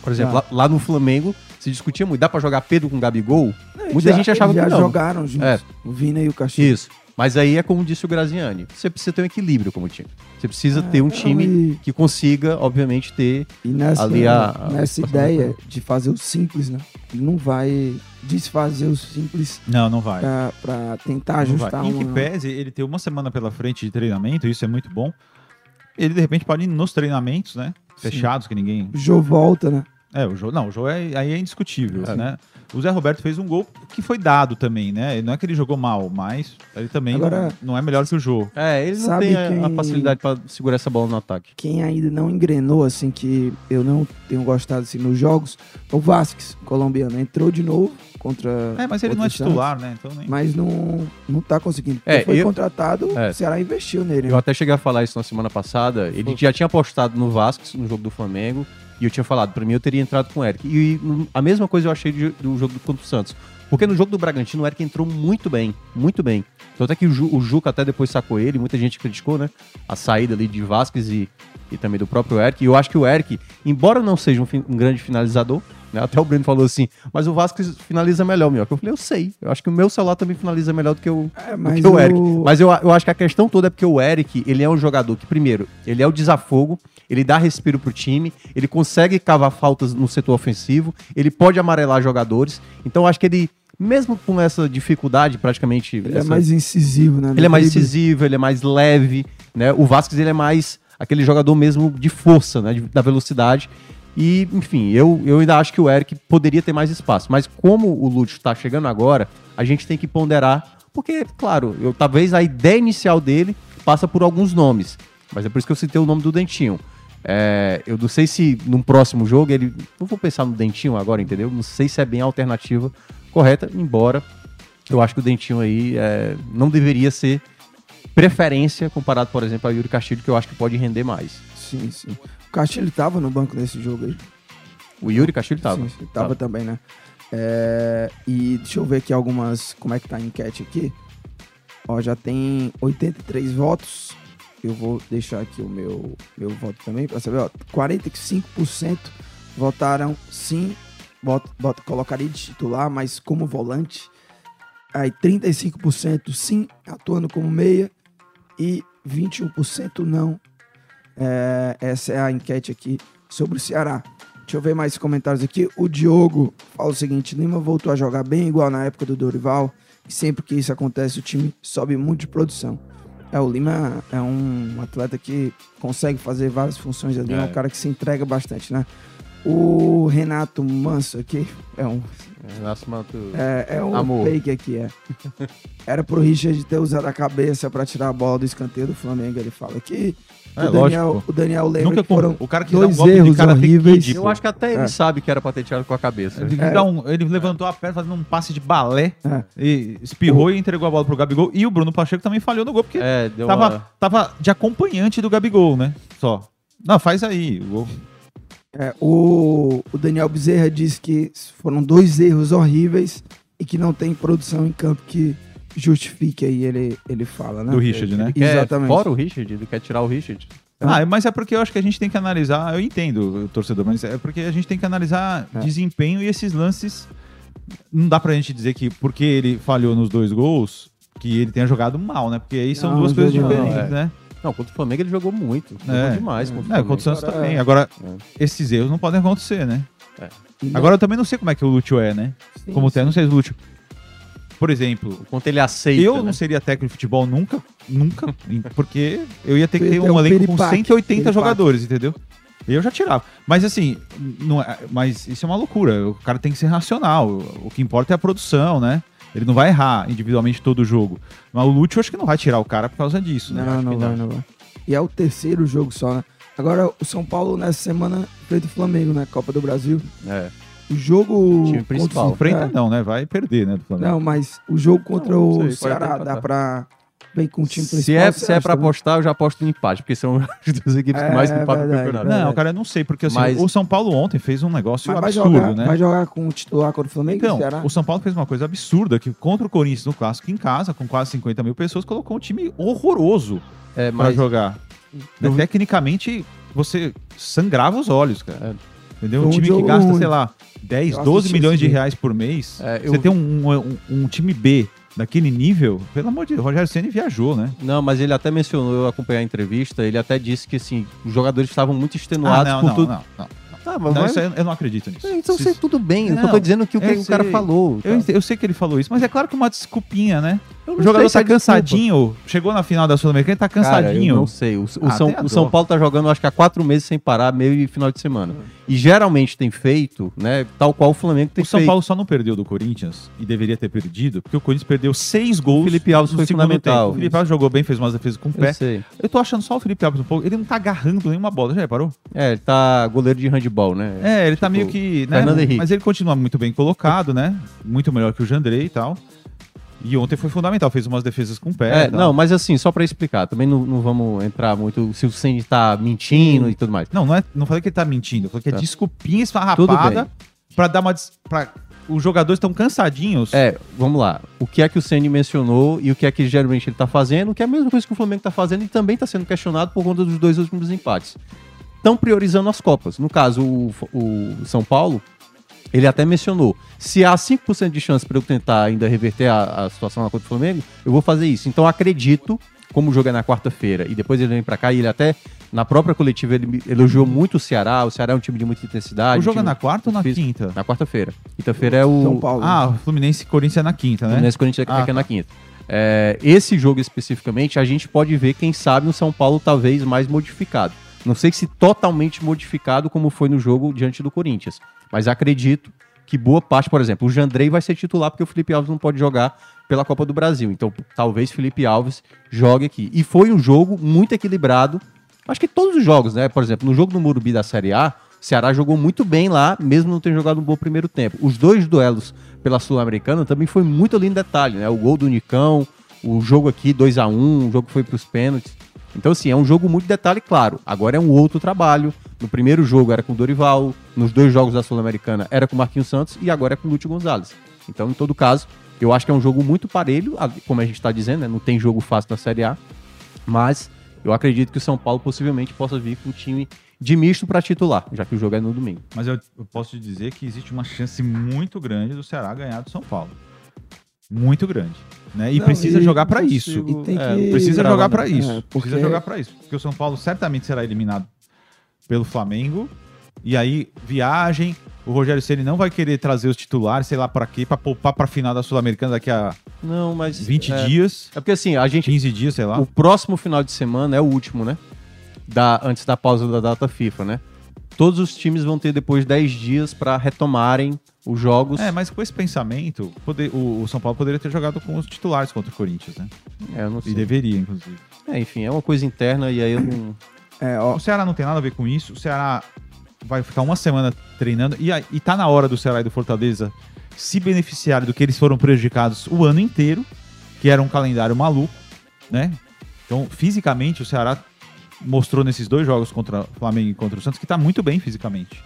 Por exemplo, lá, lá no Flamengo se discutia muito, dá para jogar Pedro com Gabigol? Eles Muita já- gente achava que já não. jogaram juntos. É. O Vina e o Castilho. Isso. Mas aí é como disse o Graziani, você precisa ter um equilíbrio como time. Você precisa ter um time e- que consiga, obviamente, ter E nessa, Ali a- nessa a- ideia de fazer o simples, né? Ele não vai desfazer o simples Não, não vai. pra, pra tentar Não vai. ajustar Em que uma... pese ele ter uma semana pela frente de treinamento, isso é muito bom. Ele de repente pode ir nos treinamentos, né? Fechados, que ninguém. O Jô volta, né? É, o jogo. Não, o jogo é, aí é indiscutível, É. né? O Zé Roberto fez um gol que foi dado também, né? Não é que ele jogou mal, mas ele também Agora- não, não é melhor que o jogo. É, ele não tem a- a, quem- facilidade pra segurar essa bola no ataque. Quem ainda não engrenou, assim, que eu não tenho gostado, assim, nos jogos, é o Vasquez, colombiano. Entrou de novo contra... É, mas ele não é titular, né? Então nem. Mas não, não tá conseguindo. É, Ele foi eu- contratado, É. o Ceará investiu nele. Eu né? até cheguei a falar isso na semana passada. Ele já tinha apostado no Vasco, no jogo do Flamengo, e eu tinha falado, pra mim eu teria entrado com o Eric. E, a mesma coisa eu achei do jogo contra o Santos. Porque no jogo do Bragantino o Eric entrou muito bem, muito bem. Tanto é que o, Ju- o Juca até depois sacou ele, muita gente criticou, né? A saída ali de Vasquez e, e também do próprio Eric. E eu acho que o Eric, embora não seja um, um grande finalizador? Até o Breno falou assim, mas o Vasquez finaliza melhor, meu. Eu falei, eu sei. Eu acho que o meu celular também finaliza melhor do que o, É, do que o Eric. o- Mas eu, eu acho que a questão toda é porque o Eric, ele é um jogador que, primeiro, ele é o desafogo, ele dá respiro pro time, ele consegue cavar faltas no setor ofensivo, ele pode amarelar jogadores. Então eu acho que ele, mesmo com essa dificuldade, praticamente. Ele é essa- mais incisivo, né? ele é mais incisivo, ele é mais leve, né? O Vasquez, ele é mais aquele jogador mesmo de força, né? de- da velocidade. E, enfim, eu, eu ainda acho que o Eric poderia ter mais espaço. Mas como o Lúcio tá chegando agora, a gente tem que ponderar. Porque, claro, eu, talvez a ideia inicial dele passa por alguns nomes. Mas é por isso que eu citei o nome do Dentinho. É, eu não sei se num próximo jogo ele. Não vou pensar no Dentinho agora, entendeu? Não sei se é bem a alternativa correta, embora eu acho que o Dentinho aí é, não deveria ser preferência comparado, por exemplo, a Yuri Castilho, que eu acho que pode render mais. Sim, sim. Castilho tava no banco nesse jogo aí. O Yuri Castilho tava. Sim, sim, tava também, né? É, e deixa eu ver aqui algumas. Como é que tá a enquete aqui? Ó, já tem 83 votos. Eu vou deixar aqui o meu, meu voto também para saber. Ó, 45% votaram sim, bota, bota, colocaria de titular, mas como volante. Aí 35% sim, atuando como meia. E 21% não. É, essa é a enquete aqui sobre o Ceará. Deixa eu ver mais comentários aqui. O Diogo fala o seguinte: Lima voltou a jogar bem igual na época do Dorival. E sempre que isso acontece, o time sobe muito de produção. É, o Lima é um atleta que consegue fazer várias funções ali. É, é um cara que se entrega bastante, né? O Renato Manso aqui é um. Renato Manso. É, é um Amor. fake aqui, é. Era pro Richard ter usado a cabeça pra tirar a bola do escanteio do Flamengo. Ele fala aqui. É, o, Daniel, lógico. o Daniel lembra Nunca que foram o cara que dá um dois golpe de erros Karate horríveis. Kid, Eu acho que até ele É. sabe que era pra ter tirado com a cabeça. Ele, dá um- ele levantou a perna fazendo um passe de balé, É. e espirrou e entregou a bola pro Gabigol. E o Bruno Pacheco também falhou no gol, porque É, deu tava, uma... tava de acompanhante do Gabigol, né? Só. Não, faz aí. O gol. É, o, o Daniel Bezerra disse que foram dois erros horríveis e que não tem produção em campo que justifique aí, ele, ele fala, né? Do Richard, né? Ele Exatamente. fora o Richard, ele quer tirar o Richard. Ah, mas é porque eu acho que a gente tem que analisar. Eu entendo, torcedor, mas é porque a gente tem que analisar É. desempenho e esses lances. Não dá pra gente dizer que porque ele falhou nos dois gols, que ele tenha jogado mal, né? Porque aí são Não, duas coisas diferentes, é. né? Não, contra o Flamengo ele jogou muito. Jogou É. demais contra o É, Flamengo. contra o Santos Agora, também. é. Agora, É. esses erros não podem acontecer, né? Agora eu também não sei como é que o Lúcio é, né? Sim, Como tem, não sei o Lúcio. Por exemplo, quanto ele aceita. eu né? não seria técnico de futebol nunca, nunca, porque eu ia ter que ter um um elenco com piripaque, 180 piripaque. jogadores, entendeu? Eu já tirava. Mas assim, não é- mas isso é uma loucura. O cara tem que ser racional. O que importa é a produção, né? Ele não vai errar individualmente todo o jogo. Mas o Lúcio eu acho que não vai tirar o cara por causa disso, né? Não, acho não vai, não. vai. E é o terceiro jogo só, né? Agora, o São Paulo nessa semana enfrenta o Flamengo, né? Copa do Brasil. É. O jogo. Time principal. contra- Enfrenta é, não, né? Vai perder, né? Do Flamengo. Não, mas o jogo contra Não, não o sei, Ceará dá pra. Vem com o time principal. Se é, se é pra apostar, eu já aposto no empate, porque são as duas equipes É, que mais é empatam no campeonato. verdade. Não, cara, eu não sei, porque assim, Mas- o São Paulo ontem fez um negócio Mas absurdo, jogar, né? vai jogar com o titular contra o Flamengo e o Então, Ceará? o São Paulo fez uma coisa absurda, que contra o Corinthians no Clássico em casa, com quase 50 mil pessoas, colocou um time horroroso É, pra mas jogar. Eu- Tecnicamente, você sangrava os olhos, cara. Entendeu? Foi Um um time que gasta, ruim. sei lá, 10, Eu 12 assisti milhões de reais por mês. É, eu- Você tem um, um- um time B daquele nível, pelo amor de Deus, o Rogério Ceni viajou, né? Não, mas ele até mencionou, eu acompanhei a entrevista, ele até disse que assim, os jogadores estavam muito extenuados Ah, não, por não, tudo. não, não. Tá, mas Não, vai- eu não acredito nisso. Então Se- sei tudo bem, eu Não, só tô dizendo que o que eu o cara sei. falou. Eu, tá? ent- eu sei que ele falou isso, mas é claro que uma desculpinha, né? Eu O jogador se tá é desculpa. cansadinho, chegou na final da Sul-Americana, ele tá Cara, cansadinho. eu não sei. O, o Ah, São, o São. Paulo tá jogando, acho que há quatro meses sem parar, meio e final de semana. E geralmente tem feito, né? Tal qual o Flamengo tem O São feito. Paulo só não perdeu do Corinthians e deveria ter perdido, porque o Corinthians perdeu seis gols. O Felipe Alves foi fundamental. tempo. O Felipe Alves jogou bem, fez umas defesas com o Eu pé. sei. Eu tô achando só o Felipe Alves um pouco. Ele não tá agarrando nenhuma bola, já reparou? É, ele tá goleiro de handball, né? É, ele tá Tipo, meio que. Né, Fernando Henrique. mas ele continua muito bem colocado, né? Muito melhor que o Jandrei e tal. E ontem foi fundamental, fez umas defesas com o pé. É, não, mas assim, só pra explicar, também não, não vamos entrar muito se o Sandy tá mentindo e tudo mais. Não, não, é, não falei que ele tá mentindo. Eu falei que é Tá. desculpinha esfarrapada pra dar uma. des- Pra, os jogadores estão cansadinhos. É, vamos lá. O que é que o Sandy mencionou e o que é que geralmente ele tá fazendo, que é a mesma coisa que o Flamengo tá fazendo e também tá sendo questionado por conta dos dois últimos empates. Estão priorizando as Copas. No caso, o, o São Paulo, ele até mencionou: se há 5% de chance para eu tentar ainda reverter a, a situação lá contra o Flamengo, eu vou fazer isso. Então acredito, como o jogo é na quarta-feira e depois ele vem para cá e ele até. Na própria coletiva ele elogiou muito o Ceará. O Ceará é um time de muita intensidade. o jogo é na quarta ou na físico. quinta? Na quarta-feira. Quinta-feira é o. São Paulo. Ah, o Fluminense e Corinthians é na quinta, né? Fluminense Corinthians é Ah, é na tá. quinta. É, esse jogo especificamente, a gente pode ver, quem sabe, no São Paulo talvez mais modificado. Não sei se totalmente modificado como foi no jogo diante do Corinthians, mas acredito que boa parte, por exemplo, o Jandrei vai ser titular porque o Felipe Alves não pode jogar pela Copa do Brasil. Então, talvez Felipe Alves jogue aqui. E foi um jogo muito equilibrado. Acho que todos os jogos, né? Por exemplo, no jogo do Murubi da Série A, Ceará jogou muito bem lá, mesmo não tendo jogado um bom primeiro tempo. Os dois duelos pela Sul-Americana também foi muito em detalhe, né? O gol do Nicão, o jogo aqui 2 a 1 o jogo foi pros pênaltis. Então, assim, é um jogo muito detalhe, claro. Agora é um outro trabalho. No primeiro jogo era com o Dorival, nos dois jogos da Sul-Americana era com o Marquinhos Santos e agora é com o Lúcio Gonzalez. Então, em todo caso, eu acho que é um jogo muito parelho, como a gente está dizendo, né? Não tem jogo fácil na Série A. Mas eu acredito que o São Paulo possivelmente possa vir com um time de misto para titular, já que o jogo é no domingo. Mas eu, eu posso te dizer que existe uma chance muito grande do Ceará ganhar do São Paulo. Muito grande. Né? E Não, precisa e jogar para consigo- isso. É. Precisa jogar para isso. É, porque- Precisa jogar para isso. Porque o São Paulo certamente será eliminado pelo Flamengo. E aí, viagem. O Rogério Ceni não vai querer trazer os titulares, sei lá para quê, para poupar para final da Sul-Americana daqui a Não, mas 20 é, dias, É porque assim, a gente 15 dias, sei lá. O próximo final de semana é o último, né? Da, antes da pausa da data FIFA, né? Todos os times vão ter depois 10 dias para retomarem os jogos. É, mas com esse pensamento, poder- o, o São Paulo poderia ter jogado com os titulares contra o Corinthians, né? É, eu não E sei. deveria, inclusive. É, enfim, é uma coisa interna e aí eu não. É, ó, O Ceará não tem nada a ver com isso. O Ceará vai ficar uma semana treinando. E, e tá na hora do Ceará e do Fortaleza se beneficiarem do que eles foram prejudicados o ano inteiro, que era um calendário maluco, né? Então, fisicamente, o Ceará mostrou nesses dois jogos contra o Flamengo e contra o Santos que tá muito bem fisicamente,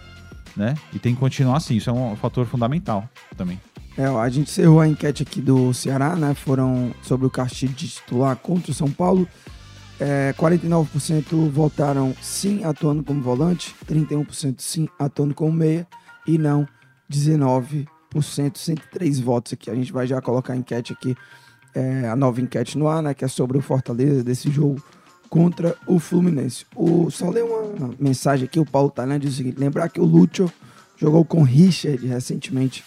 né? E tem que continuar assim. Isso é um fator fundamental também. É, a gente encerrou a enquete aqui do Ceará, né? Foram sobre o Castilho de titular contra o São Paulo. É, 49% votaram sim atuando como volante, 31% sim atuando como meia e não 19%, 103 votos aqui. A gente vai já colocar a enquete aqui, é, a nova enquete no ar, né? Que é sobre o Fortaleza desse jogo contra o Fluminense. O, só ler uma mensagem aqui, o Paulo Talhão diz o seguinte: lembrar que o Lúcio jogou com Richard recentemente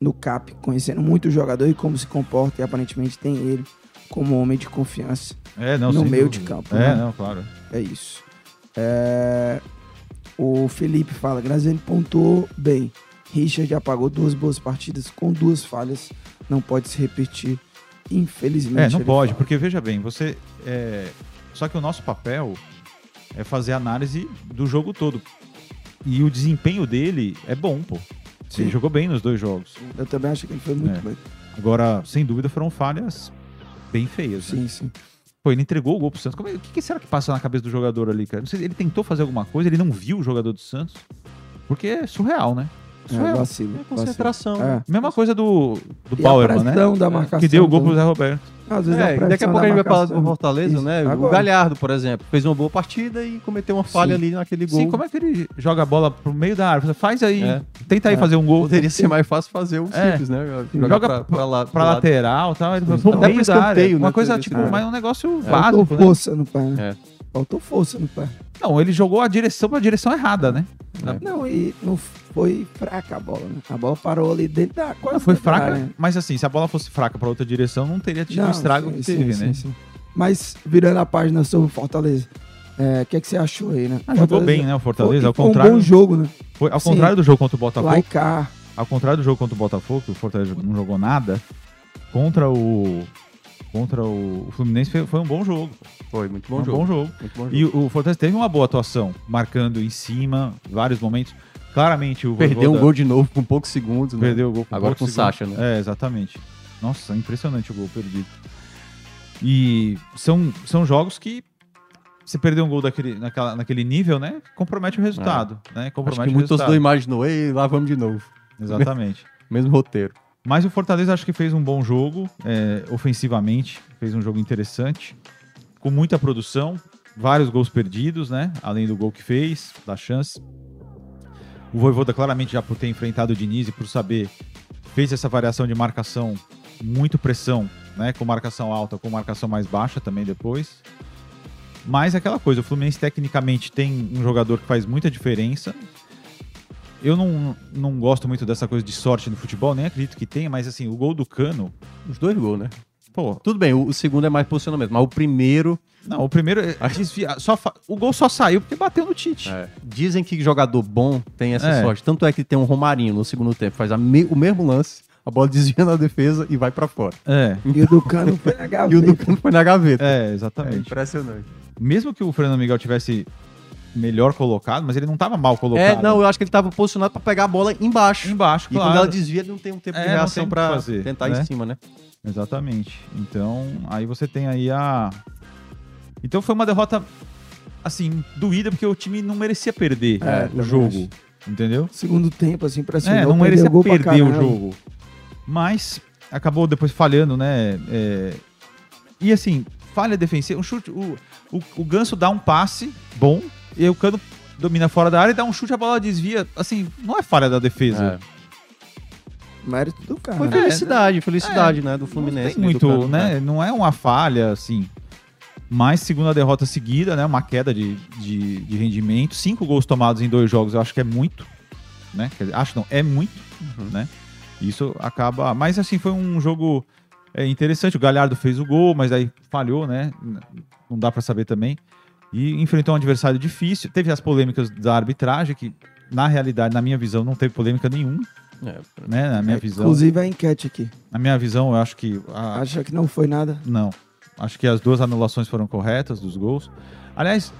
no CAP, conhecendo muito o jogador e como se comporta, e aparentemente tem ele como homem de confiança. É, não, No meio dúvida. de campo, É, né? não, claro. É isso. É, O Felipe fala, Graziani pontuou bem. Richard apagou duas boas partidas com duas falhas. Não pode se repetir, infelizmente. É, não pode, fala. porque veja bem, você. é, Só que o nosso papel é fazer análise do jogo todo. E o desempenho dele é bom, pô. Sim. Ele jogou bem nos dois jogos. Eu também acho que ele foi muito É. bem. Agora, sem dúvida, foram falhas bem feias. né? Sim, sim. Pô, ele entregou o gol pro Santos. Como é- O que, que será que passa na cabeça do jogador ali, cara? Não sei, ele tentou fazer alguma coisa, ele não viu o jogador do Santos. Porque é surreal, né? É, Surreal. vacilo. É vacilo. concentração. É. Mesma coisa do, do Bauerman, a né? da marcação. Que deu o gol pro. Zé Roberto. Às vezes É, daqui a pouco da a gente vai falar do Fortaleza, Isso. né? O Agora. Galhardo, por exemplo, fez uma boa partida e cometeu uma falha Sim. ali naquele gol. Sim, como é que ele joga a bola pro meio da árvore? Faz aí, É. tenta aí É. fazer um gol. Poderia ser mais fácil fazer o É. simples, né? Joga Jogar pra, pra, lá, pra lateral e tal. Ele pro meio da área. Uma né, coisa, tipo, mas um negócio Faltou básico, né? força no pé, né? É. Faltou força no pé. Não, ele jogou a direção pra direção errada, né? Não, e não foi fraca a bola, né? A bola parou ali dentro da quase Não, foi dentro da fraca, área, né? mas assim, se a bola fosse fraca pra outra direção, não teria tido o Não, estrago sim, que teve, sim, né? sim. Mas virando a página sobre o Fortaleza, é, o que, é que você achou aí, né? Ah, jogou bem, né, o Fortaleza, Foi, ao foi um contrário, bom jogo, né? foi- ao Sim. contrário do jogo contra o Botafogo, Laicar. ao contrário do jogo contra o Botafogo, que o Fortaleza não jogou nada, contra o contra o Fluminense foi, foi um bom jogo. Foi muito Foi bom um jogo. bom jogo. Muito bom jogo. E o o Fortaleza teve uma boa atuação, marcando em cima, vários momentos. Claramente o Perdeu um gol de novo com poucos segundos. né? Perdeu o gol. Agora poucos com o. Sacha, né? É, exatamente. Nossa, impressionante o gol perdido. E são, são jogos que você perder um gol daquele, naquela, naquele nível, né? Compromete o resultado. Né? Acho Compromete que o muito torcedor resultado. imaginou, e lá vamos de novo. Exatamente. Mesmo roteiro. Mas o Fortaleza acho que fez um bom jogo, é, ofensivamente. Fez um jogo interessante, com muita produção, vários gols perdidos, né? Além do gol que fez, da chance. O Voivoda claramente já por ter enfrentado o Diniz e por saber, fez essa variação de marcação, muito pressão, né? Com marcação alta, com marcação mais baixa também depois. Mas é aquela coisa, o Fluminense tecnicamente tem um jogador que faz muita diferença. Eu não, não gosto muito dessa coisa de sorte no futebol, nem acredito que tenha, mas assim, o gol do Cano, Os dois gols, né? Pô, Tudo bem, o, o segundo é mais posicionamento, mas o primeiro. não, o primeiro é desvia, só fa- o gol só saiu porque bateu no Tite. é, dizem que jogador bom tem essa É. sorte. Tanto é que tem um Romarinho no segundo tempo, faz a me- o mesmo lance, a bola desvia na defesa e vai pra fora. É, E o do Cano foi na E o do gaveta. Cano foi na gaveta. é, É exatamente. impressionante. Mesmo que o Fernando Miguel tivesse melhor colocado, mas ele não tava mal colocado. É, não, eu acho que ele tava posicionado pra pegar a bola embaixo. Embaixo, E claro. quando ela desvia, ele não tem um tempo É, de reação fazer, tentar né? em cima, né? Exatamente. Então, aí você tem aí a. Então foi uma derrota, assim, doída, porque o time não merecia perder É, o jogo. acho. Entendeu? Segundo tempo, assim, pressionou, É, não merecia pra perder o jogo. Mas acabou depois falhando, né? É, E assim, falha defensiva. Um chute, o, o, o Ganso dá um passe bom, e aí o Cano domina fora da área e dá um chute, a bola desvia. Assim, não é falha da defesa. É. Mérito do cara. Foi né? felicidade, felicidade, né? Do Não Fluminense. tem do muito, Cano, né? Não é uma falha, assim. Mas segunda derrota seguida, né? Uma queda de, de, de rendimento. Cinco gols tomados em dois jogos, eu acho que é muito. Né? Quer dizer, acho não, é muito, Uhum. né? Isso acaba. Mas assim, foi um jogo é, interessante. O Galhardo fez o gol, mas aí falhou, né? Não dá pra saber também. E enfrentou um adversário difícil. Teve as polêmicas da arbitragem, que na realidade, na minha visão, não teve polêmica nenhuma, É, né? Na minha É, visão. Inclusive a enquete aqui. Na minha visão, eu acho que. a- Acha que não foi nada? não. Acho que as duas anulações foram corretas dos gols. Aliás,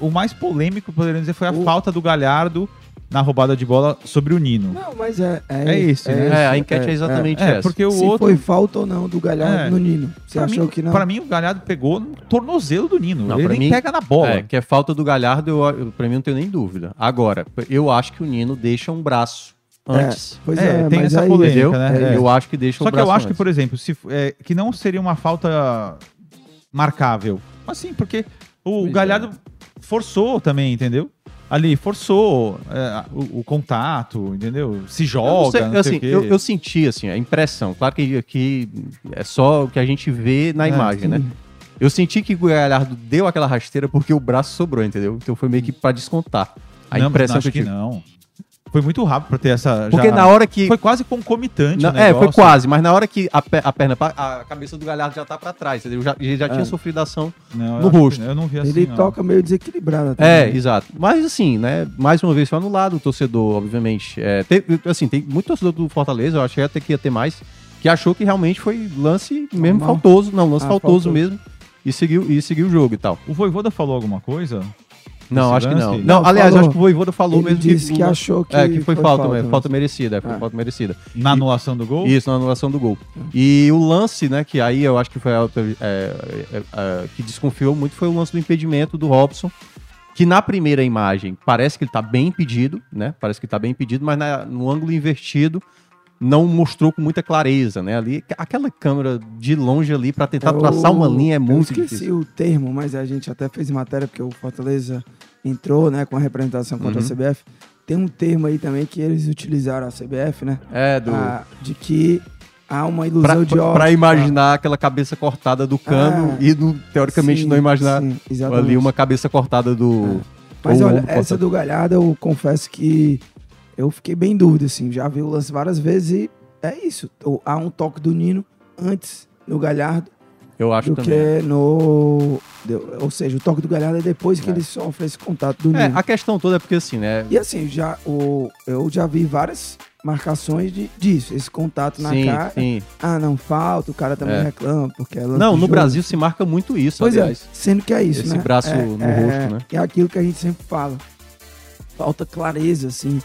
o mais polêmico, poderíamos dizer, foi a O- falta do Galhardo na roubada de bola sobre o Nino. Não, mas é. É esse, né? É, a enquete é, exatamente É, essa. porque o Se outro. foi falta ou não do Galhardo É. no Nino. Você pra achou mim, que não? Pra mim, o Galhardo pegou no tornozelo do Nino. Não, Ele pra nem mim- pega na bola. É, que é falta do Galhardo, eu, eu, pra mim não tenho nem dúvida. Agora, eu acho que o Nino deixa um braço antes. Pois É, é, tem mas essa aí, polêmica, Entendeu? né? É. Eu acho que deixa Só o que braço eu acho que, antes. por exemplo, se, é, que não seria uma falta marcável. Assim, porque o Pois Galhardo forçou também, entendeu? Ali, forçou é, o, o contato, entendeu? Se Eu não joga, sei, não sei, assim, o quê. eu, eu senti assim, a impressão. Claro que aqui é só o que a gente vê na É, imagem, sim. né? Eu senti que o Galhardo deu aquela rasteira porque o braço sobrou, entendeu? Então foi meio que pra descontar. A não, mas impressão não, acho que eu que tive. não. Foi muito rápido pra ter essa... Porque já- na hora que. Foi quase concomitante Não, o é, foi quase, mas na hora que a, pe- a perna, pa- a cabeça do Galhardo já tá pra trás, entendeu? Já, ele já tinha sofrido ação. Não, eu no rosto. Eu não vi assim, Ele não. toca meio desequilibrado. É, também. exato. Mas assim, né? Mais uma vez foi anulado o torcedor, obviamente. É, tem- assim, tem muito torcedor do Fortaleza, eu achei até que ia ter mais, que achou que realmente foi lance mesmo Normal. faltoso. Não, lance Ah, faltoso faltou. mesmo. E seguiu, e seguiu o jogo e tal. O Voivoda falou alguma coisa? Não, acho que não. Não, Não, aliás, falou. acho que o Voivoda falou Ele mesmo disse que o- achou que é, que foi, foi falta, falta mesmo, falta merecida, é, foi É. falta merecida. Na anulação do gol? Isso, na anulação do gol. E o lance, né, que aí eu acho que foi a é, é, é, que desconfiou muito, foi o lance do impedimento do Robson, que na primeira imagem parece que ele tá bem impedido, né? Parece que tá bem impedido, mas na- no ângulo invertido não mostrou com muita clareza, né? Ali, aquela câmera de longe ali para tentar É traçar uma linha é eu muito esqueci difícil. o termo, mas a gente até fez matéria porque o Fortaleza entrou, né, com a representação contra Uhum. a CBF. Tem um termo aí também que eles utilizaram a CBF, né? É, do Ah, de que há uma pra, ilusão de pra- ótica. pra imaginar aquela cabeça cortada do cano Ah, e no- teoricamente Sim, não imaginar sim, ali uma cabeça cortada do Mas ou olha, essa cortado. do Galhardo, eu confesso que eu fiquei bem em dúvida, assim. Já vi o lance várias vezes e é isso. O- Há um toque do Nino antes no Galhardo Eu acho do também. que no... Ou seja, o toque do Galhardo é depois que É. ele sofre esse contato do É, Nino. a questão toda é porque assim, né? E assim, já, o, eu já vi várias marcações de, disso, esse contato na sim, cara. sim. Ah, não falta, o cara também É. reclama, porque é lance Não, no jogo. Brasil se marca muito isso, Pois aliás. é, sendo que é isso, Esse né? braço é, no é, rosto, né? É aquilo que a gente sempre fala. Falta clareza, assim,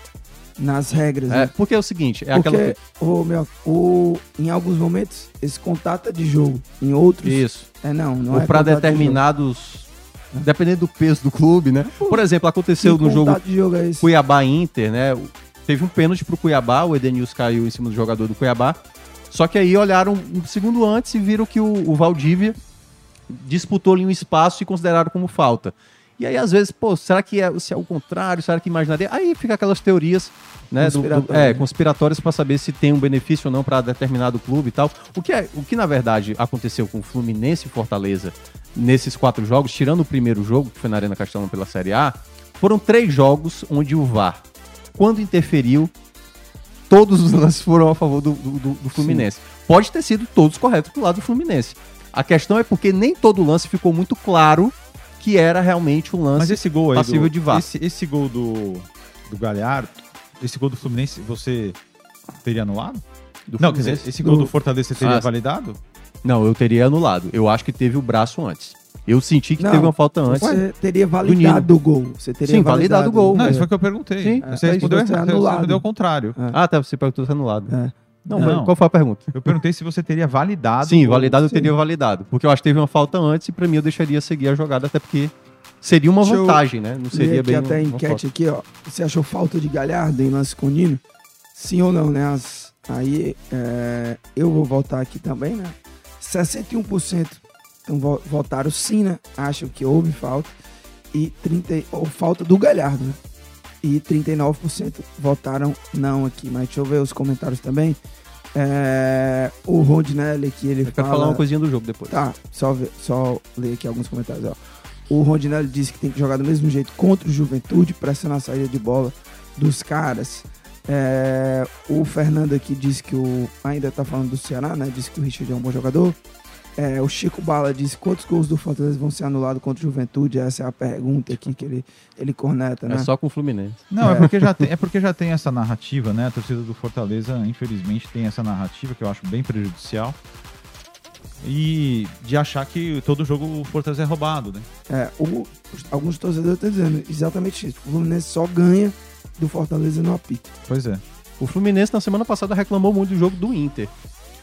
nas regras, É, né? porque é o seguinte, é Porque, aquela. o, meu, o, em alguns momentos, esse contato é de jogo. Em outros, Isso. é não, não Ou é pra contato de determinados. Dependendo do peso do clube, né? Por exemplo, aconteceu Que no jogo jogo é? Cuiabá Inter, né? Teve um pênalti pro Cuiabá, o Edenilson caiu em cima do jogador do Cuiabá. Só que aí olharam um segundo antes e viram que o, o Valdívia disputou ali um espaço e consideraram como falta. E aí, às vezes, pô, será que é, se é o contrário? Será que imaginaria? Aí fica aquelas teorias, né? Conspiratórias. é, conspiratórias para saber se tem um benefício ou não para determinado clube e tal. O que, é, o que, na verdade, aconteceu com o Fluminense e Fortaleza nesses quatro jogos, tirando o primeiro jogo, que foi na Arena Castelão pela Série A, foram três jogos onde o VAR, quando interferiu, todos os lances foram a favor do, do- do- Fluminense. Pode ter sido todos corretos do lado do Fluminense. A questão é porque nem todo lance ficou muito claro que era realmente um lance. Mas esse gol aí. passível do, de VAR. Esse, esse gol do, do Galhardo, esse gol do Fluminense, você teria anulado? do Não, quer Fluminense. dizer, esse gol Do- do Fortaleza você teria Ah, validado? Não, eu teria anulado. Eu acho que teve o braço antes. Eu senti que Não, teve uma falta antes. Você teria validado o gol. Você teria Sim, validado o gol. Não, É. isso foi o que eu perguntei. Sim, você é, respondeu, errado, você anulado. respondeu ao contrário. Ah, tá, você perguntou se anulado. É. Não, Não. qual foi a pergunta? Eu perguntei se você teria validado. Sim, validado eu sim. teria validado. Porque eu acho que teve uma falta antes e pra mim eu deixaria seguir a jogada, até porque seria uma Deixa eu vantagem, né? Não seria aqui bem até a enquete falta. aqui, ó. Você achou falta de Galhardo em lance com o Nino? Sim ou não, né? As- aí é, eu vou votar aqui também, né? 61% então, vo- votaram sim, né? Acham que houve falta. E 30, ou falta do Galhardo, né? E 39% votaram não aqui. Mas deixa eu ver os comentários também. É, o Rondinelli aqui, ele Eu quero fala... falar uma coisinha do jogo depois. Tá, só, ver- só ler aqui alguns comentários. Ó. O Rondinelli disse que tem que jogar do mesmo jeito contra o Juventude, pressionar a saída de bola dos caras. É, o Fernando aqui disse que o. Ainda tá falando do Ceará, né? Disse que o Richard é um bom jogador. É, o Chico Bala disse quantos gols do Fortaleza vão ser anulados contra o Juventude? Essa é a pergunta aqui que ele, ele corneta, né? É só com o Fluminense. Não, é. É. porque já tem, é porque já tem essa narrativa, né? A torcida do Fortaleza, infelizmente, tem essa narrativa que eu acho bem prejudicial. E de achar que todo jogo o Fortaleza é roubado, né? É, o- alguns torcedores estão dizendo exatamente isso. O Fluminense só ganha do Fortaleza no apito. Pois é. O Fluminense na semana passada reclamou muito do jogo do Inter.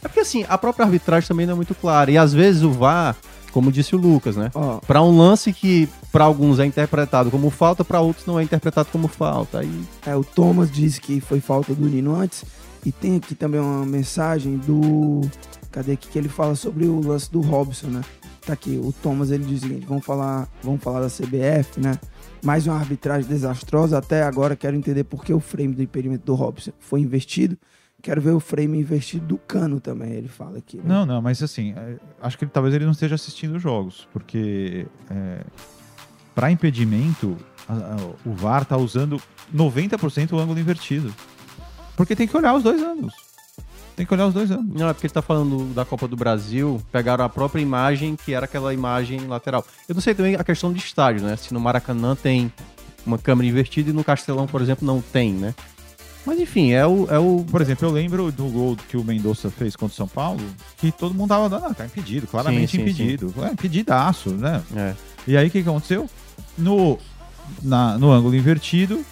É porque assim, a própria arbitragem também não é muito clara. E às vezes o VAR, como disse o Lucas, né? Ó, Pra um lance que pra alguns é interpretado como falta, pra outros não é interpretado como falta. Aí É, o Thomas disse que foi falta do Nino antes. E tem aqui também uma mensagem do. Cadê aqui? Que ele fala sobre o lance do Robson, né? Tá aqui, o Thomas ele diz o seguinte: vamos falar, vamos falar da CBF, né? Mais uma arbitragem desastrosa. Até agora quero entender por que o frame do impedimento do Robson foi investido. Quero ver o frame investido do cano também, ele fala aqui. né? Não, não, mas assim, é, acho que ele- talvez ele não esteja assistindo os jogos, porque é, para impedimento, a- a- o VAR tá usando 90% o ângulo invertido. Porque tem que olhar os dois ângulos. Tem que olhar os dois ângulos. Não, é porque ele tá falando da Copa do Brasil, pegaram a própria imagem, que era aquela imagem lateral. Eu não sei também a questão de estádio, né? Se no Maracanã tem uma câmera invertida e no Castelão, por exemplo, não tem, né? Mas enfim, é o. É o... Por exemplo, eu lembro do gol que o Mendonça fez contra o São Paulo, que todo mundo tava dando, ah, tá impedido, claramente Sim, sim, impedido. É, impedidaço, né? É. E aí o que, aconteceu? No, na- no ângulo invertido,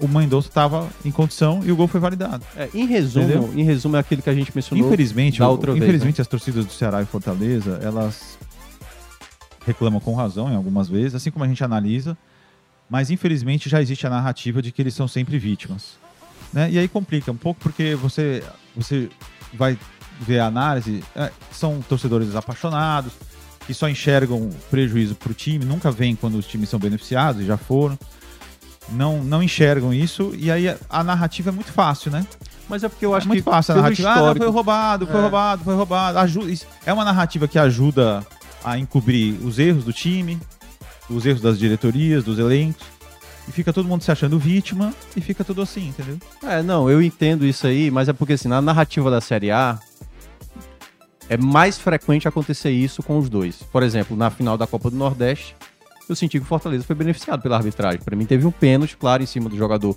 o Mendonça estava em condição e o gol foi validado. É, em resumo, Entendeu? em resumo é aquilo que a gente mencionou. Infelizmente, da outra vez, infelizmente as torcidas do Ceará e Fortaleza, elas reclamam com razão em algumas vezes, assim como a gente analisa, mas infelizmente já existe a narrativa de que eles são sempre vítimas. Né? E aí complica um pouco porque você, você vai ver a análise, é, são torcedores apaixonados, que só enxergam prejuízo para o time, nunca veem quando os times são beneficiados, e já foram. Não, não enxergam isso, e aí a, a narrativa é muito fácil, né? Mas é porque eu acho é muito que fácil a narrativa. Ah, não, foi roubado, foi É. roubado, foi roubado. Ajuda, é uma narrativa que ajuda a encobrir os erros do time, os erros das diretorias, dos elencos. E fica todo mundo se achando vítima e fica tudo assim, entendeu? É, não, eu entendo isso aí, mas é porque assim, na narrativa da Série A é mais frequente acontecer isso com os dois. Por exemplo, na final da Copa do Nordeste, eu senti que o Fortaleza foi beneficiado pela arbitragem. Pra mim teve um pênalti, claro, em cima do jogador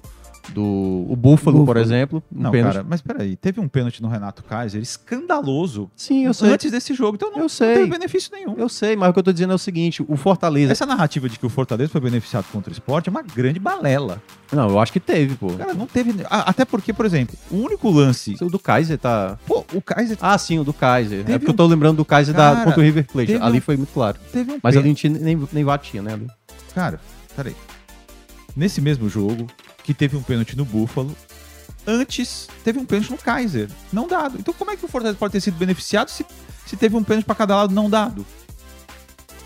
do o Búfalo, por Búfalo. exemplo. Um Não, pênalti. cara, mas peraí, teve um pênalti no Renato Kaiser escandaloso Sim, eu sei. antes desse jogo, então não, Eu não sei. teve benefício nenhum. Eu sei, mas o que eu tô dizendo é o seguinte, o Fortaleza... Essa narrativa de que o Fortaleza foi beneficiado contra o esporte é uma grande balela. Não, eu acho que teve, pô. Cara, não teve. a- Até porque, por exemplo, o único lance. O do Kaiser tá... Pô, o Kaiser Ah, sim, o do Kaiser. Teve é porque eu um- tô lembrando do Kaiser da, Cara, contra o River Plate. Ali um- foi muito claro. teve um Mas pênalti. ali não tinha nem, nem batia, né? Ali. Cara, peraí. Nesse mesmo jogo, que teve um pênalti no Buffalo, antes teve um pênalti no Kaiser, não dado. Então como é que o Fortaleza pode ter sido beneficiado se, se teve um pênalti pra cada lado não dado?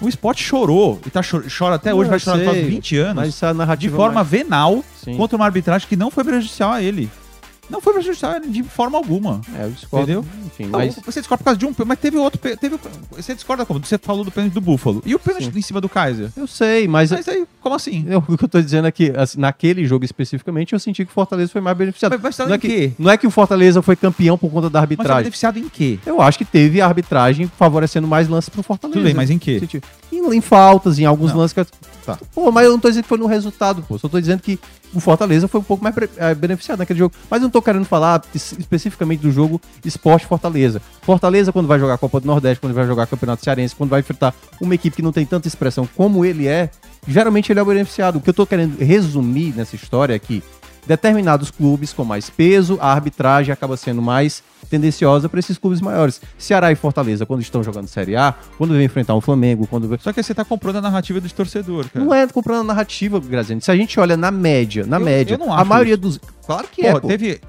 O esporte chorou, e tá cho- chora até hoje, Não, vai chorar sei, 20 anos, Mas essa de forma mais- venal, Sim. contra uma arbitragem que não foi prejudicial a ele. Não foi ele de forma alguma. É, eu discordo. Entendeu? Enfim, Não, mas... Você discorda por causa de um pênalti, mas teve outro teve Você discorda como? Você falou do pênalti do Búfalo. E o pênalti Sim. em cima do Kaiser? Eu sei, mas... Mas aí, como assim? Eu- o que eu tô dizendo é que, assim, naquele jogo especificamente, eu senti que o Fortaleza foi mais beneficiado. Mas beneficiado não, é que, não é que o Fortaleza foi campeão por conta da Mas foi arbitragem. beneficiado em quê? Eu acho que teve a arbitragem favorecendo mais lances pro Fortaleza. Tudo bem, mas em quê? Senti- Em, em faltas, em alguns Não. lances que. Tá. Pô, mas eu não tô dizendo que foi no resultado, pô. Só tô dizendo que o Fortaleza foi um pouco mais eh, beneficiado naquele jogo. Mas eu não tô querendo falar es- especificamente do jogo Esporte Fortaleza. Fortaleza, quando vai jogar Copa do Nordeste, quando vai jogar Campeonato Cearense, quando vai enfrentar uma equipe que não tem tanta expressão como ele é, geralmente ele é o beneficiado. O que eu tô querendo resumir nessa história é que determinados clubes com mais peso, a arbitragem acaba sendo mais tendenciosa para esses clubes maiores. Ceará e Fortaleza, quando estão jogando Série A, quando vem enfrentar um Flamengo, quando. Só que você tá comprando a narrativa dos torcedor, cara. Não é comprando a narrativa, Graziani. Se a gente olha na média, na Eu- média, eu não a maioria isso. dos. Claro que Pô, é. pô. teve.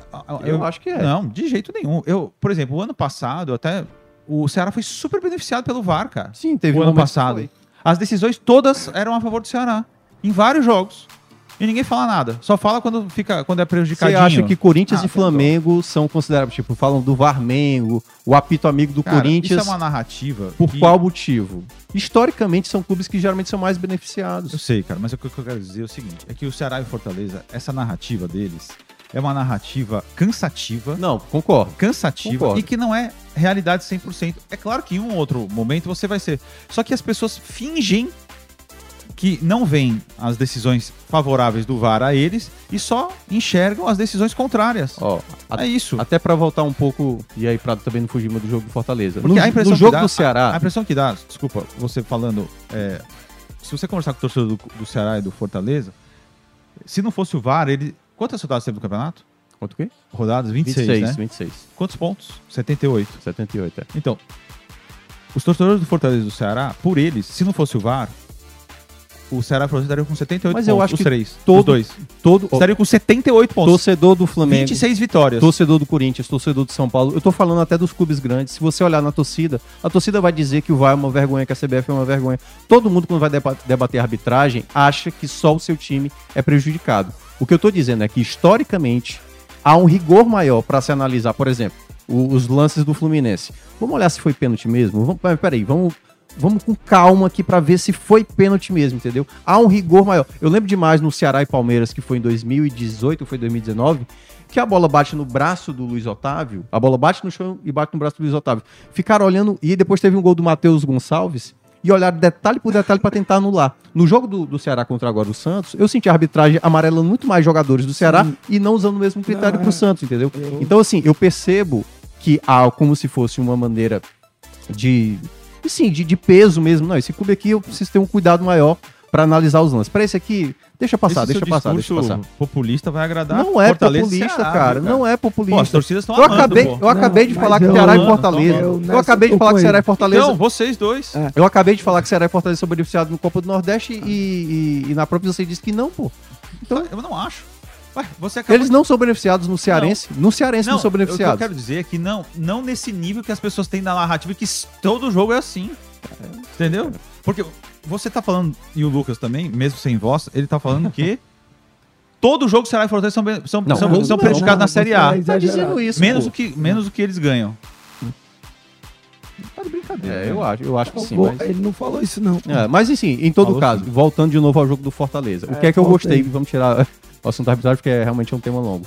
Eu acho que é. Não, de jeito nenhum. Eu, por exemplo, o ano passado, até. O Ceará foi super beneficiado pelo VAR, cara. Sim, teve o um ano passado. As decisões todas eram a favor do Ceará. Em vários jogos. E ninguém fala nada. Só fala quando fica quando é Você prejudicadinho. acha que Corinthians Ah, e Flamengo são considerados, tipo, falam do Varmengo, o apito amigo do Cara, Corinthians. Isso é uma narrativa. Por que- qual motivo? Historicamente, são clubes que geralmente são mais Eu beneficiados. sei, cara, mas o que eu quero dizer é o seguinte: é que o Ceará e Fortaleza, essa narrativa deles é uma narrativa cansativa. Não, concordo. cansativa Concordo. e que não é realidade 100%. É claro que em um outro momento você vai ser. Só que as pessoas fingem que não veem as decisões favoráveis do VAR a eles e só enxergam as decisões contrárias. Ó, a- é isso. até pra voltar um pouco, e aí pra também não fugir do jogo do Fortaleza. Porque no, a impressão no jogo dá- do Ceará, A impressão que dá, desculpa, você falando, é, se você conversar com o torcedor do, do Ceará e do Fortaleza, se não fosse o VAR, ele. Quantas rodadas teve no campeonato? quanto que? Rodadas? 26, 26, né? 26, Quantos pontos? 78. 78, é. Então, os torcedores do Fortaleza e do Ceará, por eles, se não fosse o VAR, o Ceará e o Fortaleza estariam com 78 Mas pontos. eu acho os que três. todo- Os dois. Todo, Estariam com 78 pontos. torcedor do Flamengo, 26 vitórias. torcedor do Corinthians, torcedor do São Paulo, eu tô falando até dos clubes grandes. Se você olhar na torcida, a torcida vai dizer que o VAR é uma vergonha, que a CBF é uma vergonha. Todo mundo, quando vai deba- debater arbitragem, acha que só o seu time é prejudicado. O que eu tô dizendo é que, historicamente, há um rigor maior para se analisar, por exemplo, os lances do Fluminense. Vamos olhar se foi pênalti mesmo? Vamos, peraí, vamos, vamos com calma aqui para ver se foi pênalti mesmo, entendeu? Há um rigor maior. Eu lembro demais no Ceará e Palmeiras, que foi em 2018 ou foi 2019, que a bola bate no braço do Luiz Otávio, a bola bate no chão e bate no braço do Luiz Otávio. Ficaram olhando, e depois teve um gol do Matheus Gonçalves, e olharam detalhe por detalhe para tentar anular. No jogo do, do Ceará contra agora o Santos, eu senti a arbitragem amarelando muito mais jogadores do Ceará Sim. e não usando o mesmo critério Não, pro é. Santos, entendeu? Eu- Então, assim, eu percebo que há como se fosse uma maneira de. De, Sim, de, de peso mesmo. Não, esse clube aqui eu preciso ter um cuidado maior para analisar os lances. Para esse aqui, deixa passar, Esse deixa seu passar, deixa passar. populista vai agradar Não é Fortaleza e populista, Ceará, cara. viu, Não é Pô, as populista. torcidas estão Eu amando, acabei, pô. eu acabei de Não, falar que Ceará eu- e Fortaleza. eu Eu, acabei de falar que Ceará e. Fortaleza. Então, vocês dois. É. Eu acabei de falar que Ceará e Fortaleza são beneficiados no Copa do Nordeste e, e- e na própria você disse que não, pô. Então, eu não acho. Ué, você acabou Eles não são beneficiados no Cearense. No Cearense não, Não, são o que eu beneficiados. quero dizer é que não, não nesse nível que as pessoas têm na narrativa, que todo jogo é assim. Entendeu? Porque você tá falando, e o Lucas também, mesmo sem voz, ele tá falando que todo jogo Ceará e Fortaleza são, são, Não, são, não, são não, prejudicados não, na Série A. é Tá dizendo isso, Menos pô. o, que, menos o que eles ganham. Tá de brincadeira. É, eu acho, eu acho que sim. vou- mas... Ele não falou isso, não. É, mas enfim, em todo Falou caso, sim. voltando de novo ao jogo do Fortaleza. o É, que é que eu volta gostei? Vamos tirar o assunto da arbitragem, porque é, realmente é um tema longo.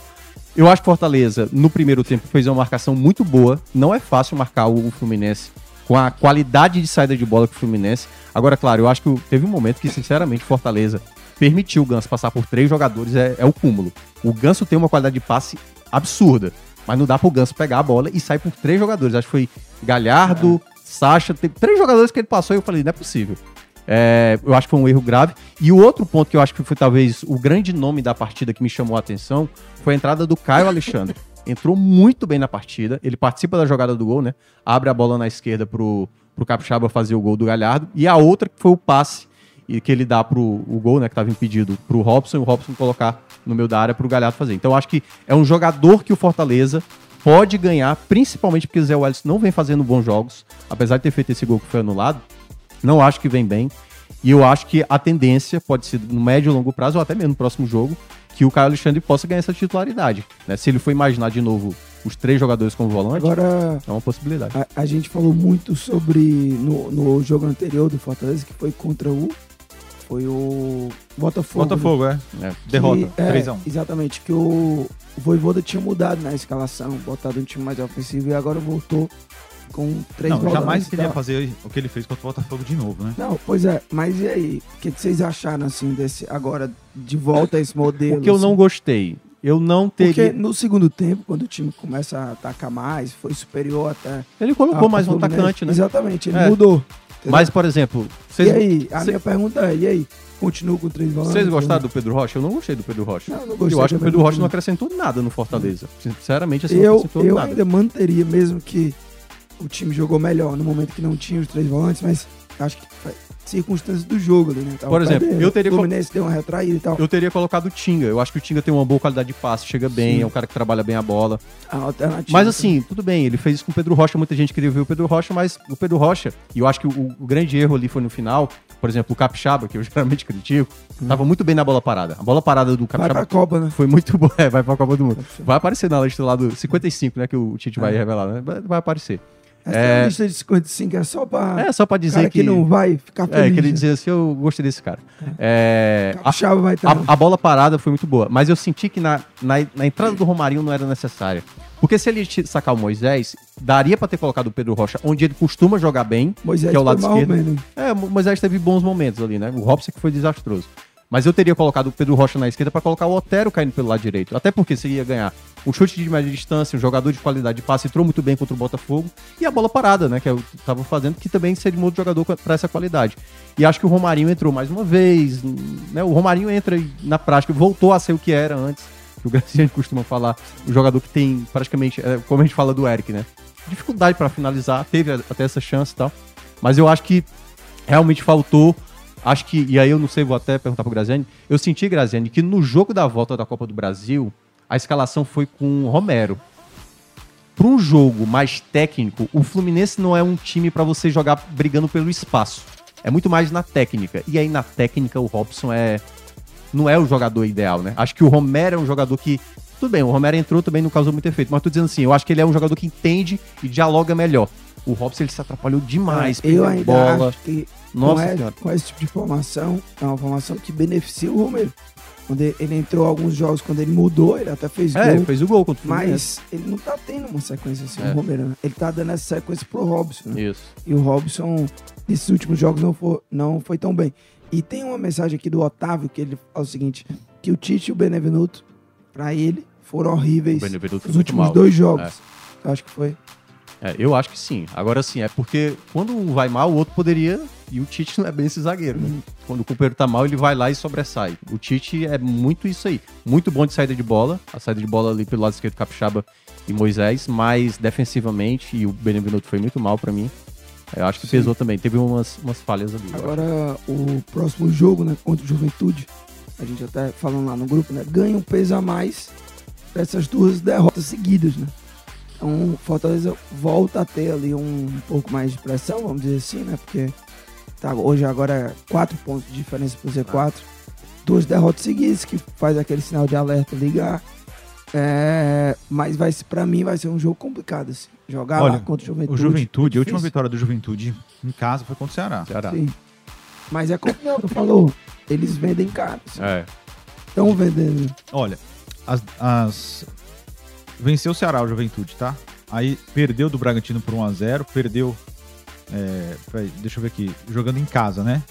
Eu acho que Fortaleza, no primeiro tempo, fez uma marcação muito boa. Não é fácil marcar o, Fluminense com a qualidade de saída de bola que o Fluminense. Agora, claro, eu acho que teve um momento que, sinceramente, Fortaleza permitiu o Ganso passar por três jogadores, é, é o cúmulo. O Ganso tem uma qualidade de passe absurda, mas não dá pro Ganso pegar a bola e sair por três jogadores. Acho que foi Galhardo, Sacha, teve três jogadores que ele passou e eu falei, não é possível. É, eu acho que foi um erro grave. E o outro ponto que eu acho que foi talvez o grande nome da partida que me chamou a atenção foi a entrada do Caio Alexandre. Entrou muito bem na partida. Ele participa da jogada do gol, né? Abre a bola na esquerda pro, pro Capixaba fazer o gol do Galhardo. E a outra que foi o passe e que ele dá pro o gol, né? Que estava impedido pro Robson e o Robson colocar no meio da área pro Galhardo fazer. Então eu acho que é um jogador que o Fortaleza pode ganhar, principalmente porque o Zé Welles não vem fazendo bons jogos, apesar de ter feito esse gol que foi anulado. Não acho que vem bem. E eu acho que a tendência pode ser no médio e longo prazo, ou até mesmo no próximo jogo, que o Caio Alexandre possa ganhar essa titularidade. né? Se ele for imaginar de novo os três jogadores como volante, Agora, é uma possibilidade. a, a gente falou muito sobre no, no jogo anterior do Fortaleza, que foi contra o Foi o Botafogo. Botafogo, é. É. Que- Derrota. é, 3x1. Exatamente, que o, o Voivoda tinha mudado na escalação, botado um time mais ofensivo e agora voltou com três Não, jamais e queria tal. fazer o que ele fez contra o Botafogo de novo, né? Não, pois é, mas e aí? O que, vocês acharam, assim, desse, agora, de volta a esse modelo? O que eu assim? não gostei. Eu não Porque teria. no segundo tempo, quando o time começa a atacar mais, foi superior até... Ele colocou mais um atacante, né? Exatamente, ele É. mudou. entendeu? Mas, por exemplo, E vocês, aí? A cê- minha pergunta é, e aí? Continua com três volantes? vocês gostaram do Pedro Rocha? Eu não gostei do Pedro Rocha. Não, não gostei eu acho que o Pedro Rocha não acrescentou nada no Fortaleza. Sinceramente, assim, não Eu, acrescentou eu nada. ainda manteria, mesmo que o time jogou melhor no momento que não tinha os três volantes, mas acho que foi circunstâncias do jogo ali, né? Por exemplo, eu teria O Fluminense deu uma retraída e tal. Eu teria colocado o Tinga. Eu acho que o Tinga tem uma boa qualidade de passe, chega bem, Sim. é um cara que trabalha bem a bola. A alternativa. Mas assim, tudo bem, ele fez isso com o Pedro Rocha, muita gente queria ver o Pedro Rocha, mas o Pedro Rocha, e eu acho que o, o grande erro ali foi no final, por exemplo, o Capixaba, que eu geralmente critico, tava muito bem na bola parada. A bola parada do Hum. Vai pra Capixaba Copa, né? foi muito boa. É, vai pra Copa do Mundo. Vai aparecer na lista lá do 55, né, que o Tite vai revelar, né? Vai aparecer. Essa É. lista de 55 é só pra É, só pra dizer que, que... não vai ficar feliz. É, que ele né? dizer assim, eu gostei desse cara. É, a- Capixaba vai estar... A, a bola parada foi muito boa, mas eu senti que na, na, na entrada do Romarinho não era necessária. Porque se ele sacar o Moisés, daria pra ter colocado o Pedro Rocha onde ele costuma jogar bem, Moisés que é o lado esquerdo. menos. É, o Moisés teve bons momentos ali, né? O Robson que foi desastroso. Mas eu teria colocado o Pedro Rocha na esquerda pra colocar o Otero caindo pelo lado direito. Até porque você ia ganhar um chute de média distância, um jogador de qualidade de passe, entrou muito bem contra o Botafogo. E a bola parada, né? Que eu tava fazendo, que também seria um outro jogador pra essa qualidade. E acho que o Romarinho entrou mais uma vez. Né? O Romarinho entra na prática, voltou a ser o que era antes. Que o Graciano costuma falar. O jogador que tem praticamente, é, como a gente fala do Eric, né? Dificuldade pra finalizar, teve até essa chance e tal. Mas eu acho que realmente faltou. Acho que, e aí eu não sei, vou até perguntar pro Graziani. Eu senti, Graziani, que no jogo da volta da Copa do Brasil, a escalação foi com o Romero. Para um jogo mais técnico, o Fluminense não é um time para você jogar brigando pelo espaço. É muito mais na técnica. E aí na técnica o Robson é não é o jogador ideal, né? Acho que o Romero é um jogador que tudo bem, o Romero entrou também não causou muito efeito, mas tô dizendo assim, eu acho que ele é um jogador que entende e dialoga melhor. O Robson ele se atrapalhou demais, É, eu ainda bola. acho que Nossa com, é- Senhora. com esse tipo de formação, é uma formação que beneficia o Romero. Quando ele, ele entrou alguns jogos, quando ele mudou, ele até fez É, gol. fez o gol contra o. Mas ele não tá tendo uma sequência assim, É. o Romero. né? Ele tá dando essa sequência pro Robson. né? Isso. E o Robson, nesses últimos jogos, não foi, não foi tão bem. E tem uma mensagem aqui do Otávio que ele fala o seguinte: que o Tite e o Benevenuto, pra ele, foram horríveis O Benevenuto foi nos muito últimos dois jogos. Eu acho que foi. É, eu acho que sim. Agora sim, é porque quando um vai mal, o outro poderia. E o Tite não é bem esse zagueiro, né? Quando o companheiro tá mal, ele vai lá e sobressai. O Tite é muito isso aí. Muito bom de saída de bola. A saída de bola ali pelo lado esquerdo, Capixaba e Moisés. Mas defensivamente, e o Benevenuto foi muito mal pra mim. Eu acho que Sim. pesou também. Teve umas, umas falhas ali. Agora, o próximo jogo, né, contra o Juventude, a gente até falando lá no grupo, né, ganha um peso a mais dessas duas derrotas seguidas, né? Então, o Fortaleza volta a ter ali um pouco mais de pressão, vamos dizer assim, né? Porque tá, hoje agora é quatro pontos de diferença pro Z4. Duas derrotas seguidas, que faz aquele sinal de alerta ligar. É, mas vai, pra mim vai ser um jogo complicado, assim. Jogar Olha, lá contra o Juventude. O Juventude, a última vitória do Juventude em casa foi contra o Ceará. Ceará. Sim. Mas é como o falou, eles vendem caro. É. Estão vendendo. Olha, as, as- venceu o Ceará, o Juventude, tá? Aí perdeu do Bragantino por 1x0, perdeu. é, peraí, deixa eu ver aqui. Jogando em casa, né?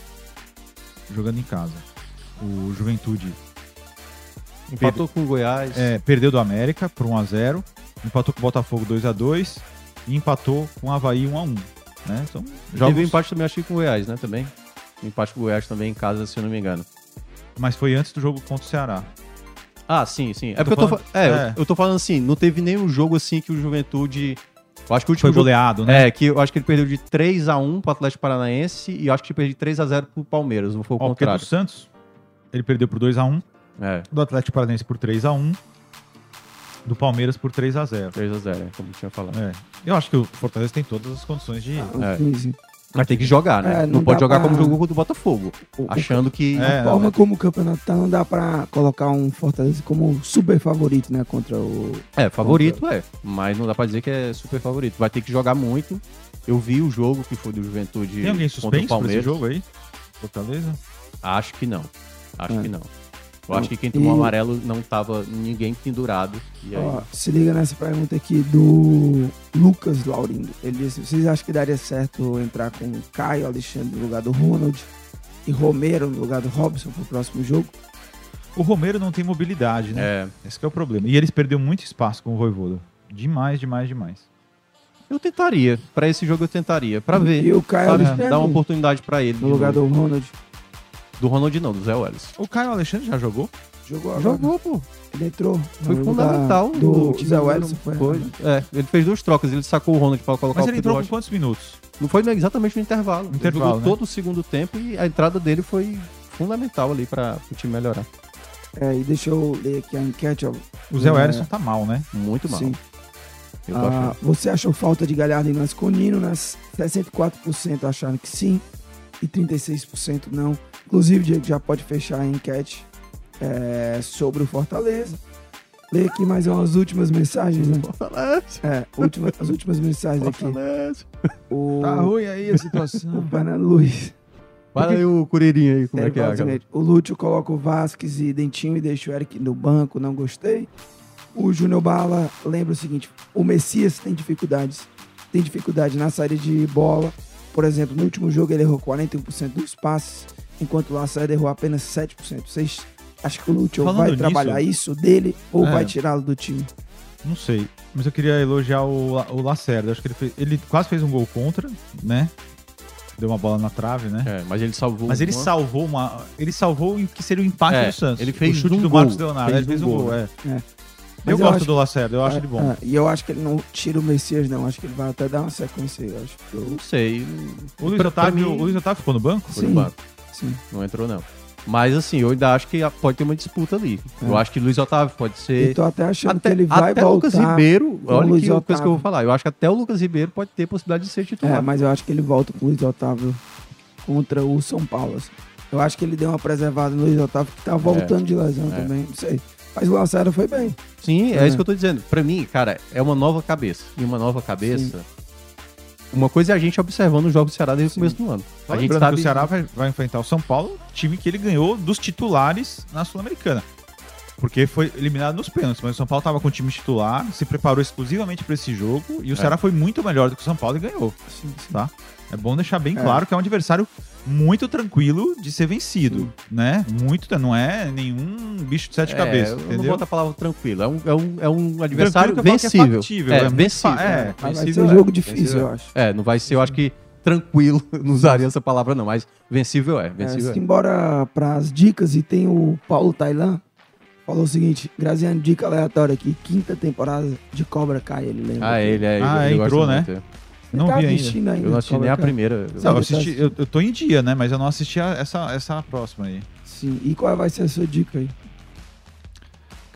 Jogando em casa. O Juventude Empatou com o Goiás. é, perdeu do América por 1x0, empatou com o Botafogo 2x2 e empatou com o Havaí 1x1. Né? Jogos, Teve um empate também, acho que com o Goiás, né? Também. Um empate com o Goiás também em casa, se eu não me engano. Mas foi antes do jogo contra o Ceará. Ah, sim, sim. É Eu tô porque eu tô, falando- fa- é, é. Eu, eu tô falando assim, não teve nenhum jogo assim que o Juventude. Eu acho que o último Foi jogo. goleado, né? É, que eu acho que ele perdeu de 3x1 pro Atlético Paranaense e eu acho que ele perdeu de 3x0 pro Palmeiras, não foi o Ó, porque do contrário. Santos, ele perdeu por 2x1, É, do Atlético Paranaense por 3x1, do Palmeiras por 3x0. 3x0, é, como eu tinha falado. É. Eu acho que o Fortaleza tem todas as condições de. É. Mas tem que jogar, né? É, não, não pode jogar pra- como jogou contra o Botafogo, O- achando que. É, a forma é. como o campeonato tá, não dá pra colocar um Fortaleza como super favorito, né? Contra o. É, favorito é, mas não dá pra dizer que é super favorito. Vai ter que jogar muito. Eu vi o jogo que foi do Juventude Tem alguém contra o suspenso pra esse jogo aí? Fortaleza? Acho que não. Acho É. que não. Eu acho que quem tomou E- amarelo não tava ninguém pendurado. E aí, Ó, se liga nessa pergunta aqui do Lucas Laurindo. Ele disse: vocês acham que daria certo entrar com Caio Alexandre no lugar do Ronald e Romero no lugar do Robson pro próximo jogo? O Romero não tem mobilidade, né? é, Esse que é o problema. E eles perderam muito espaço com o Voivoda. Demais, demais, demais. eu tentaria. Pra esse jogo eu tentaria. Pra ver. E o Caio sabe? Alexandre Dar uma oportunidade pra ele. no lugar novo. do Ronald. Do Ronald não, do Zé Welles. O Caio Alexandre já jogou? Jogou agora. pô. Ele entrou. Foi no fundamental. no Do time Zé do- Welles. Foi. Foi. É, ele fez duas trocas. Ele sacou o Ronald pra colocar Mas o ele Pedro entrou com quantos minutos? Não foi exatamente no intervalo. Ele Intervalo, jogou né? todo o segundo tempo e a entrada dele foi fundamental ali para o time melhorar. É, e deixa eu ler aqui a enquete. Ó. O Zé É, Werson tá mal, né? Muito mal. Sim. Ah, você achou falta de Galhardo e Masconino, né? 64% acharam que sim e 36% não. Inclusive, Diego, já pode fechar a enquete é, sobre o Fortaleza. Lê aqui mais umas últimas mensagens, né? Fortaleza. É, última, as últimas mensagens aqui. Fortaleza. O, Tá ruim aí a o situação. Fernando Luiz. Fala aí o Curirinho aí, como é Ele que é? o cara? O Lúcio coloca o Vasquez e Dentinho e deixa o Eric no banco, não gostei. O Júnior Bala lembra o seguinte: o Messias tem dificuldades. Tem dificuldade na saída de bola. Por exemplo, no último jogo ele errou 41% dos passes, enquanto o Lacerda errou apenas 7%. Vocês acham que o Lúcio Falando vai nisso- trabalhar isso dele ou É. vai tirá-lo do time? Não sei. Mas eu queria elogiar o, o Lacerda. Acho que ele, fez- ele quase fez um gol contra, né? Deu uma bola na trave, né? É, mas ele salvou. Mas ele uma- salvou uma. Ele salvou o que seria o empate É, do Santos. ele fez o chute um do gol. Marcos Leonardo. Fez ele fez um gol, gol, é. É. Eu, Mas eu gosto acho- do Lacerda, eu acho É, ele bom. é, e eu acho que ele não tira o Messias, não. Acho que ele vai até dar uma sequência aí. Eu acho que eu- Não sei. O Luiz, Pra- pra Otávio, mim- o Luiz Otávio ficou no banco? No Sim. banco. Sim. Não entrou, não. Mas assim, eu ainda acho que pode ter uma disputa ali. É. Eu acho que Luiz Otávio pode Eu ser. tô até achando Até, que ele vai até voltar. Lucas Ribeiro, olha Luiz que coisa que eu Otávio. vou falar. Eu acho que até o Lucas Ribeiro pode ter possibilidade de ser titular. É, mas eu acho que ele volta com o Luiz Otávio contra o São Paulo. assim. Eu acho que ele deu uma preservada no Luiz Otávio, que tá voltando de lesão é. também. Não sei. Mas o Lacerda foi bem. Sim, é, É. isso que eu tô dizendo. Pra mim, cara, é uma nova cabeça. E uma nova cabeça. Uma coisa é a gente observando os jogos do Ceará desde o começo do ano. Só a gente lembrando sabe que o Ceará vai, vai enfrentar o São Paulo, time que ele ganhou dos titulares na Sul-Americana. Porque foi eliminado nos pênaltis, mas o São Paulo estava com o time titular, se preparou exclusivamente para esse jogo e o É. Ceará foi muito melhor do que o São Paulo e ganhou. Sim, sim. Tá? É bom deixar bem É. claro que é um adversário muito tranquilo de ser vencido, né? Muito, não é nenhum bicho de sete É, cabeças, eu não entendeu? boto a palavra tranquilo. É um, é um, é um adversário que é vencível. factível, é, é vencível. é. é, vai ser um é. jogo difícil, Vencível eu acho. É, não vai ser, eu acho que tranquilo, não usaria essa palavra não, mas vencível é, É, vencível é. simbora pras dicas e tem o Paulo Tailan. Falou o seguinte, Graziano, dica aleatória aqui. Quinta temporada de Cobra Kai, ele lembra. Ah, ele é. Ah, ele é, gosta entrou, né? muito, é. Não tá vi ainda. assistindo ainda. Eu não assisti nem a primeira. Não, eu, assisti, eu, eu tô em dia, né? Mas eu não assisti a- essa, essa próxima aí. Sim. E qual vai ser a sua dica aí?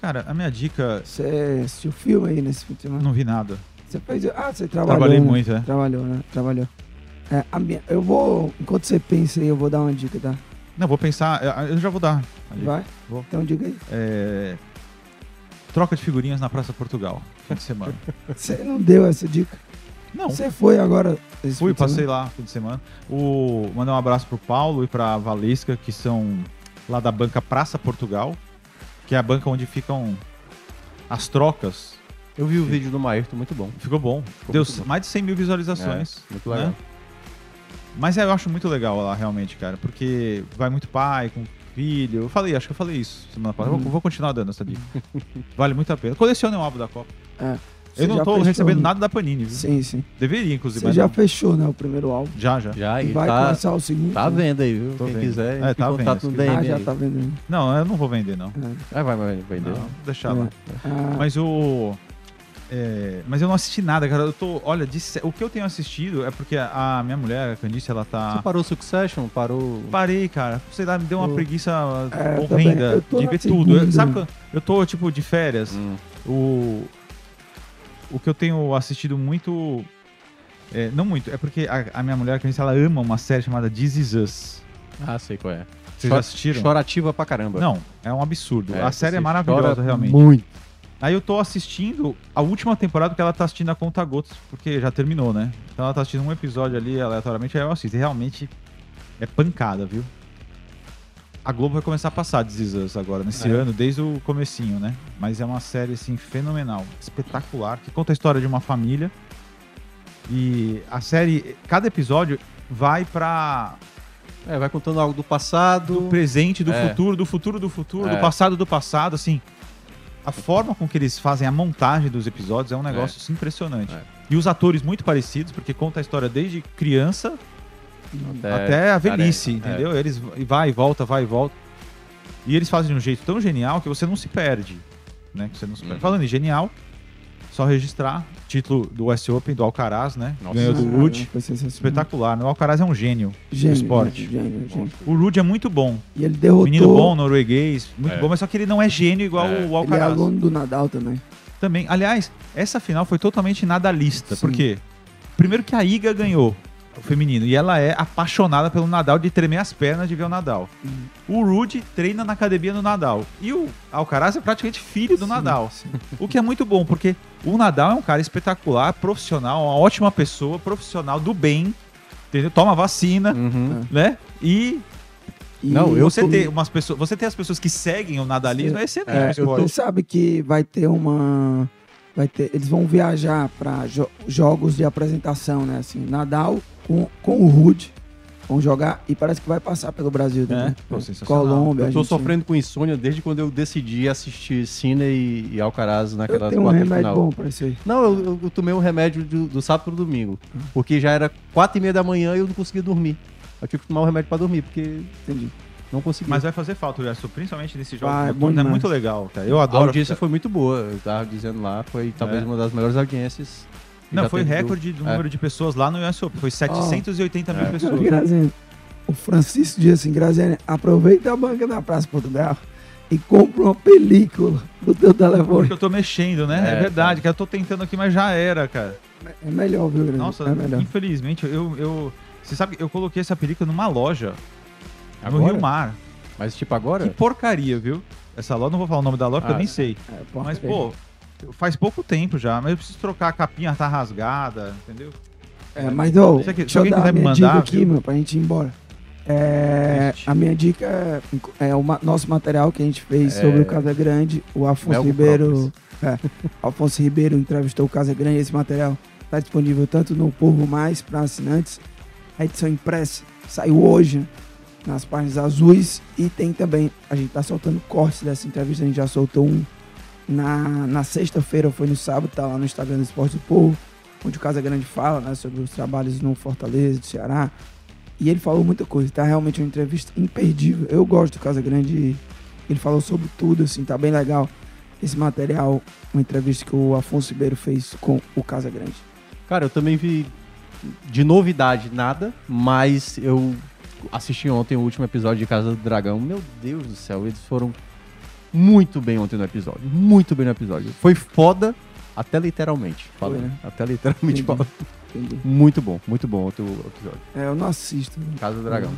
Cara, a minha dica. Você assistiu filme aí nesse semana? Não vi nada. Você fez. Ah, você trabalhou. Trabalhei né? muito, é. Trabalhou, né? Trabalhou. É, a minha, eu vou. Enquanto você pensa aí, eu vou dar uma dica, tá? Não, vou pensar. Eu eu já vou dar. Vai? Vou. Então diga aí. É, Troca de figurinhas na Praça Portugal, fim de semana. Você não deu essa dica. Não, Você foi agora. esse fui, fim de passei semana? lá fim de semana. O... Mandar um abraço pro Paulo e pra Valesca, que são lá da banca Praça Portugal, que é a banca onde ficam as trocas. Eu vi o vídeo do Maerto, muito bom. Ficou bom. Ficou Deu bom. mais de 100 mil visualizações. É, muito legal. né? Mas é, eu acho muito legal lá, realmente, cara, porque vai muito pai com filho. Eu falei, acho que eu falei isso semana passada. Uhum. Vou, vou continuar dando essa dica. vale muito a pena. Colecione o álbum da Copa. É. Você Eu não tô fechou, recebendo né? nada da Panini, viu? Sim, sim. Deveria, inclusive. Você já não. fechou, né? O primeiro álbum. Já, já. Já, E e vai tá, começar o segundo. tá né? venda aí, viu? Tô Quem vendo. quiser, É, tá contato DM Ah, já aí. tá vendendo. Não, eu não vou vender, não. É. Ah, vai, vai vender. Não, vou deixar É. lá. Ah, Mas o. é, mas eu não assisti nada, cara. Eu tô. Olha, de o que eu tenho assistido é porque a, a minha mulher, a Candice, ela tá. Você parou Succession? Parou... Parei, cara. Sei lá, me deu uma Eu- preguiça É, horrenda de ver tudo. Eu- sabe eu tô, tipo, de férias? Hum. O, o que eu tenho assistido muito. é, não muito, é porque a, a minha mulher, a Candice, ela ama uma série chamada This Is Us. Ah, sei qual é. Vocês já assistiram? Chorativa pra caramba. Não, é um absurdo. É, a série é maravilhosa, realmente. Muito. Aí eu tô assistindo a última temporada que ela tá assistindo a conta gotas, porque já terminou, né? Então ela tá assistindo um episódio ali aleatoriamente, aí eu assisto. E realmente é pancada, viu? A Globo vai começar a passar This Is Us agora, nesse É. ano, desde o comecinho, né? Mas é uma série, assim, fenomenal, espetacular, que conta a história de uma família. E a série, cada episódio vai pra É, vai contando algo do passado. do presente, do É. futuro, do futuro do futuro, É. do passado do passado, assim. A forma com que eles fazem a montagem dos episódios é um negócio assim, impressionante. É. E os atores muito parecidos, porque conta a história desde criança até, até a velhice, careca. entendeu? Eles e vai e volta, vai e volta. E eles fazem de um jeito tão genial que você não se perde, né? Que você não se perde. Uhum. Falando em genial, só registrar título do US Open do Alcaraz, né? Nossa. Ganhou do Rude. Espetacular. né? O Alcaraz é um gênio Gênio, do esporte. Gênio, gênio. O Rude é muito bom. E ele derrotou. Menino bom, norueguês, muito É. bom, mas só que ele não é gênio igual É. o Ele é Alcaraz. aluno do Nadal também. Também. Aliás, essa final foi totalmente nadalista. Sim. Por quê? Primeiro que a Iga ganhou feminino. E ela é apaixonada pelo Nadal de tremer as pernas de ver o Nadal. O Rude treina na academia do Nadal. E o Alcaraz é praticamente filho do Nadal. O que é muito bom, porque o Nadal é um cara espetacular, profissional, uma ótima pessoa, profissional do bem. Entendeu? Toma vacina, Uhum. né? E E Não, eu você tô- ter umas pessoas, você ter as pessoas que seguem o nadalismo é excelente. É, eu sabe que vai ter uma. Vai ter, eles vão viajar para jogos de apresentação, né? Assim, Nadal com, com o Rude. Vão jogar e parece que vai passar pelo Brasil também. É, pô, sensacional. Colômbia. Eu tô Argentina. sofrendo com insônia desde quando eu decidi assistir Cine e, e Alcaraz naquela tenho um quarta remédio final. bom pra isso aí. Não, eu, eu- eu tomei um remédio do, do sábado pro domingo. Porque já era quatro e meia da manhã e eu não conseguia dormir. Eu tive que tomar um remédio pra dormir, porque Entendi. não conseguia. Mas vai fazer falta, Gerson, principalmente nesse jogo. Vai, de é bom é muito legal, cara. Eu a adoro. audiência foi muito boa. Eu tava dizendo lá, foi talvez É. uma das melhores audiências. Que Não, foi do- recorde do É. número de pessoas lá no US Open. Foi 780 mil É. pessoas. Graziano, o Francisco diz assim, Graziano, aproveita a banca da Praça Portugal e compra uma película do teu telefone. Porque eu tô mexendo, né? É, É, verdade, cara. Eu tô tentando aqui, mas já era, cara. É melhor, viu, Graziano? Nossa, é melhor. infelizmente, eu, eu. Você sabe que eu coloquei essa película numa loja. No Agora? Rio Mar. Mas tipo agora? Que porcaria, viu? Essa loja, não vou falar o nome da loja, porque eu Ah, nem sei. É, Mas, é. pô, faz pouco tempo já. Mas eu preciso trocar a capinha, tá rasgada, entendeu? É, mas, ô, Se- se deixa eu alguém quiser me mandar, dica aqui, viu? meu, pra gente ir embora. É, a minha dica é, é o ma- nosso material que a gente fez É. sobre o Casa Grande. O Afonso Melgo Ribeiro. É, Afonso Ribeiro entrevistou o Casa Grande. Esse material está disponível tanto no Povo Mais para assinantes. A edição impressa saiu hoje né, nas páginas azuis. E tem também, a gente tá soltando cortes dessa entrevista. A gente já soltou um na, na sexta-feira, foi no sábado, tá lá no Instagram do Esporte do Povo, onde o Casa Grande fala né, sobre os trabalhos no Fortaleza, do Ceará. E ele falou muita coisa, tá realmente uma entrevista imperdível. Eu gosto do Casa Grande, ele falou sobre tudo, assim, tá bem legal esse material, uma entrevista que o Afonso Ribeiro fez com o Casa Grande. Cara, eu também vi de novidade nada, mas eu assisti ontem o último episódio de Casa do Dragão. Meu Deus do céu, eles foram muito bem ontem no episódio. Muito bem no episódio. Foi foda, até literalmente. Falando. né? Até literalmente. Entendi. Muito bom, muito bom ontem o episódio. É, eu não assisto. Casa do Dragão.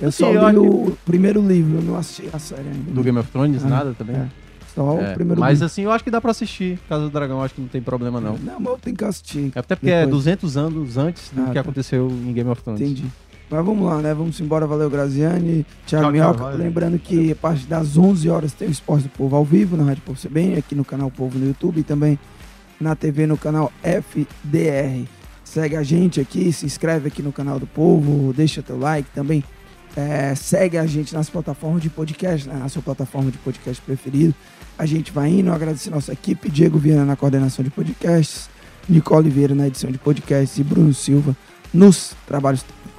Eu Assim, só eu li acho o primeiro livro, eu não assisti a série ainda. Do Game of Thrones, Ah, nada também. é. Só É, o primeiro mas livro. assim, eu acho que dá pra assistir. Casa do Dragão, acho que não tem problema não. Não, mas eu tenho que assistir. Até porque é Depois. 200 anos antes do Ah, que tá. aconteceu em Game of Thrones. Entendi. Mas vamos lá, né? Vamos embora. Valeu, Graziani. Thiago Tchau, Minhoca. Lembrando que a partir das 11 horas tem o Esporte do Povo ao vivo na Rádio Povo CBN, aqui no canal Povo no YouTube e também na TV no canal FDR. Segue a gente aqui, se inscreve aqui no canal do Povo, deixa teu like também. É, segue a gente nas plataformas de podcast, né, na sua plataforma de podcast preferido. A gente vai indo, agradecer nossa equipe, Diego Viana na coordenação de podcasts, Nicole Oliveira na edição de podcasts e Bruno Silva nos trabalhos.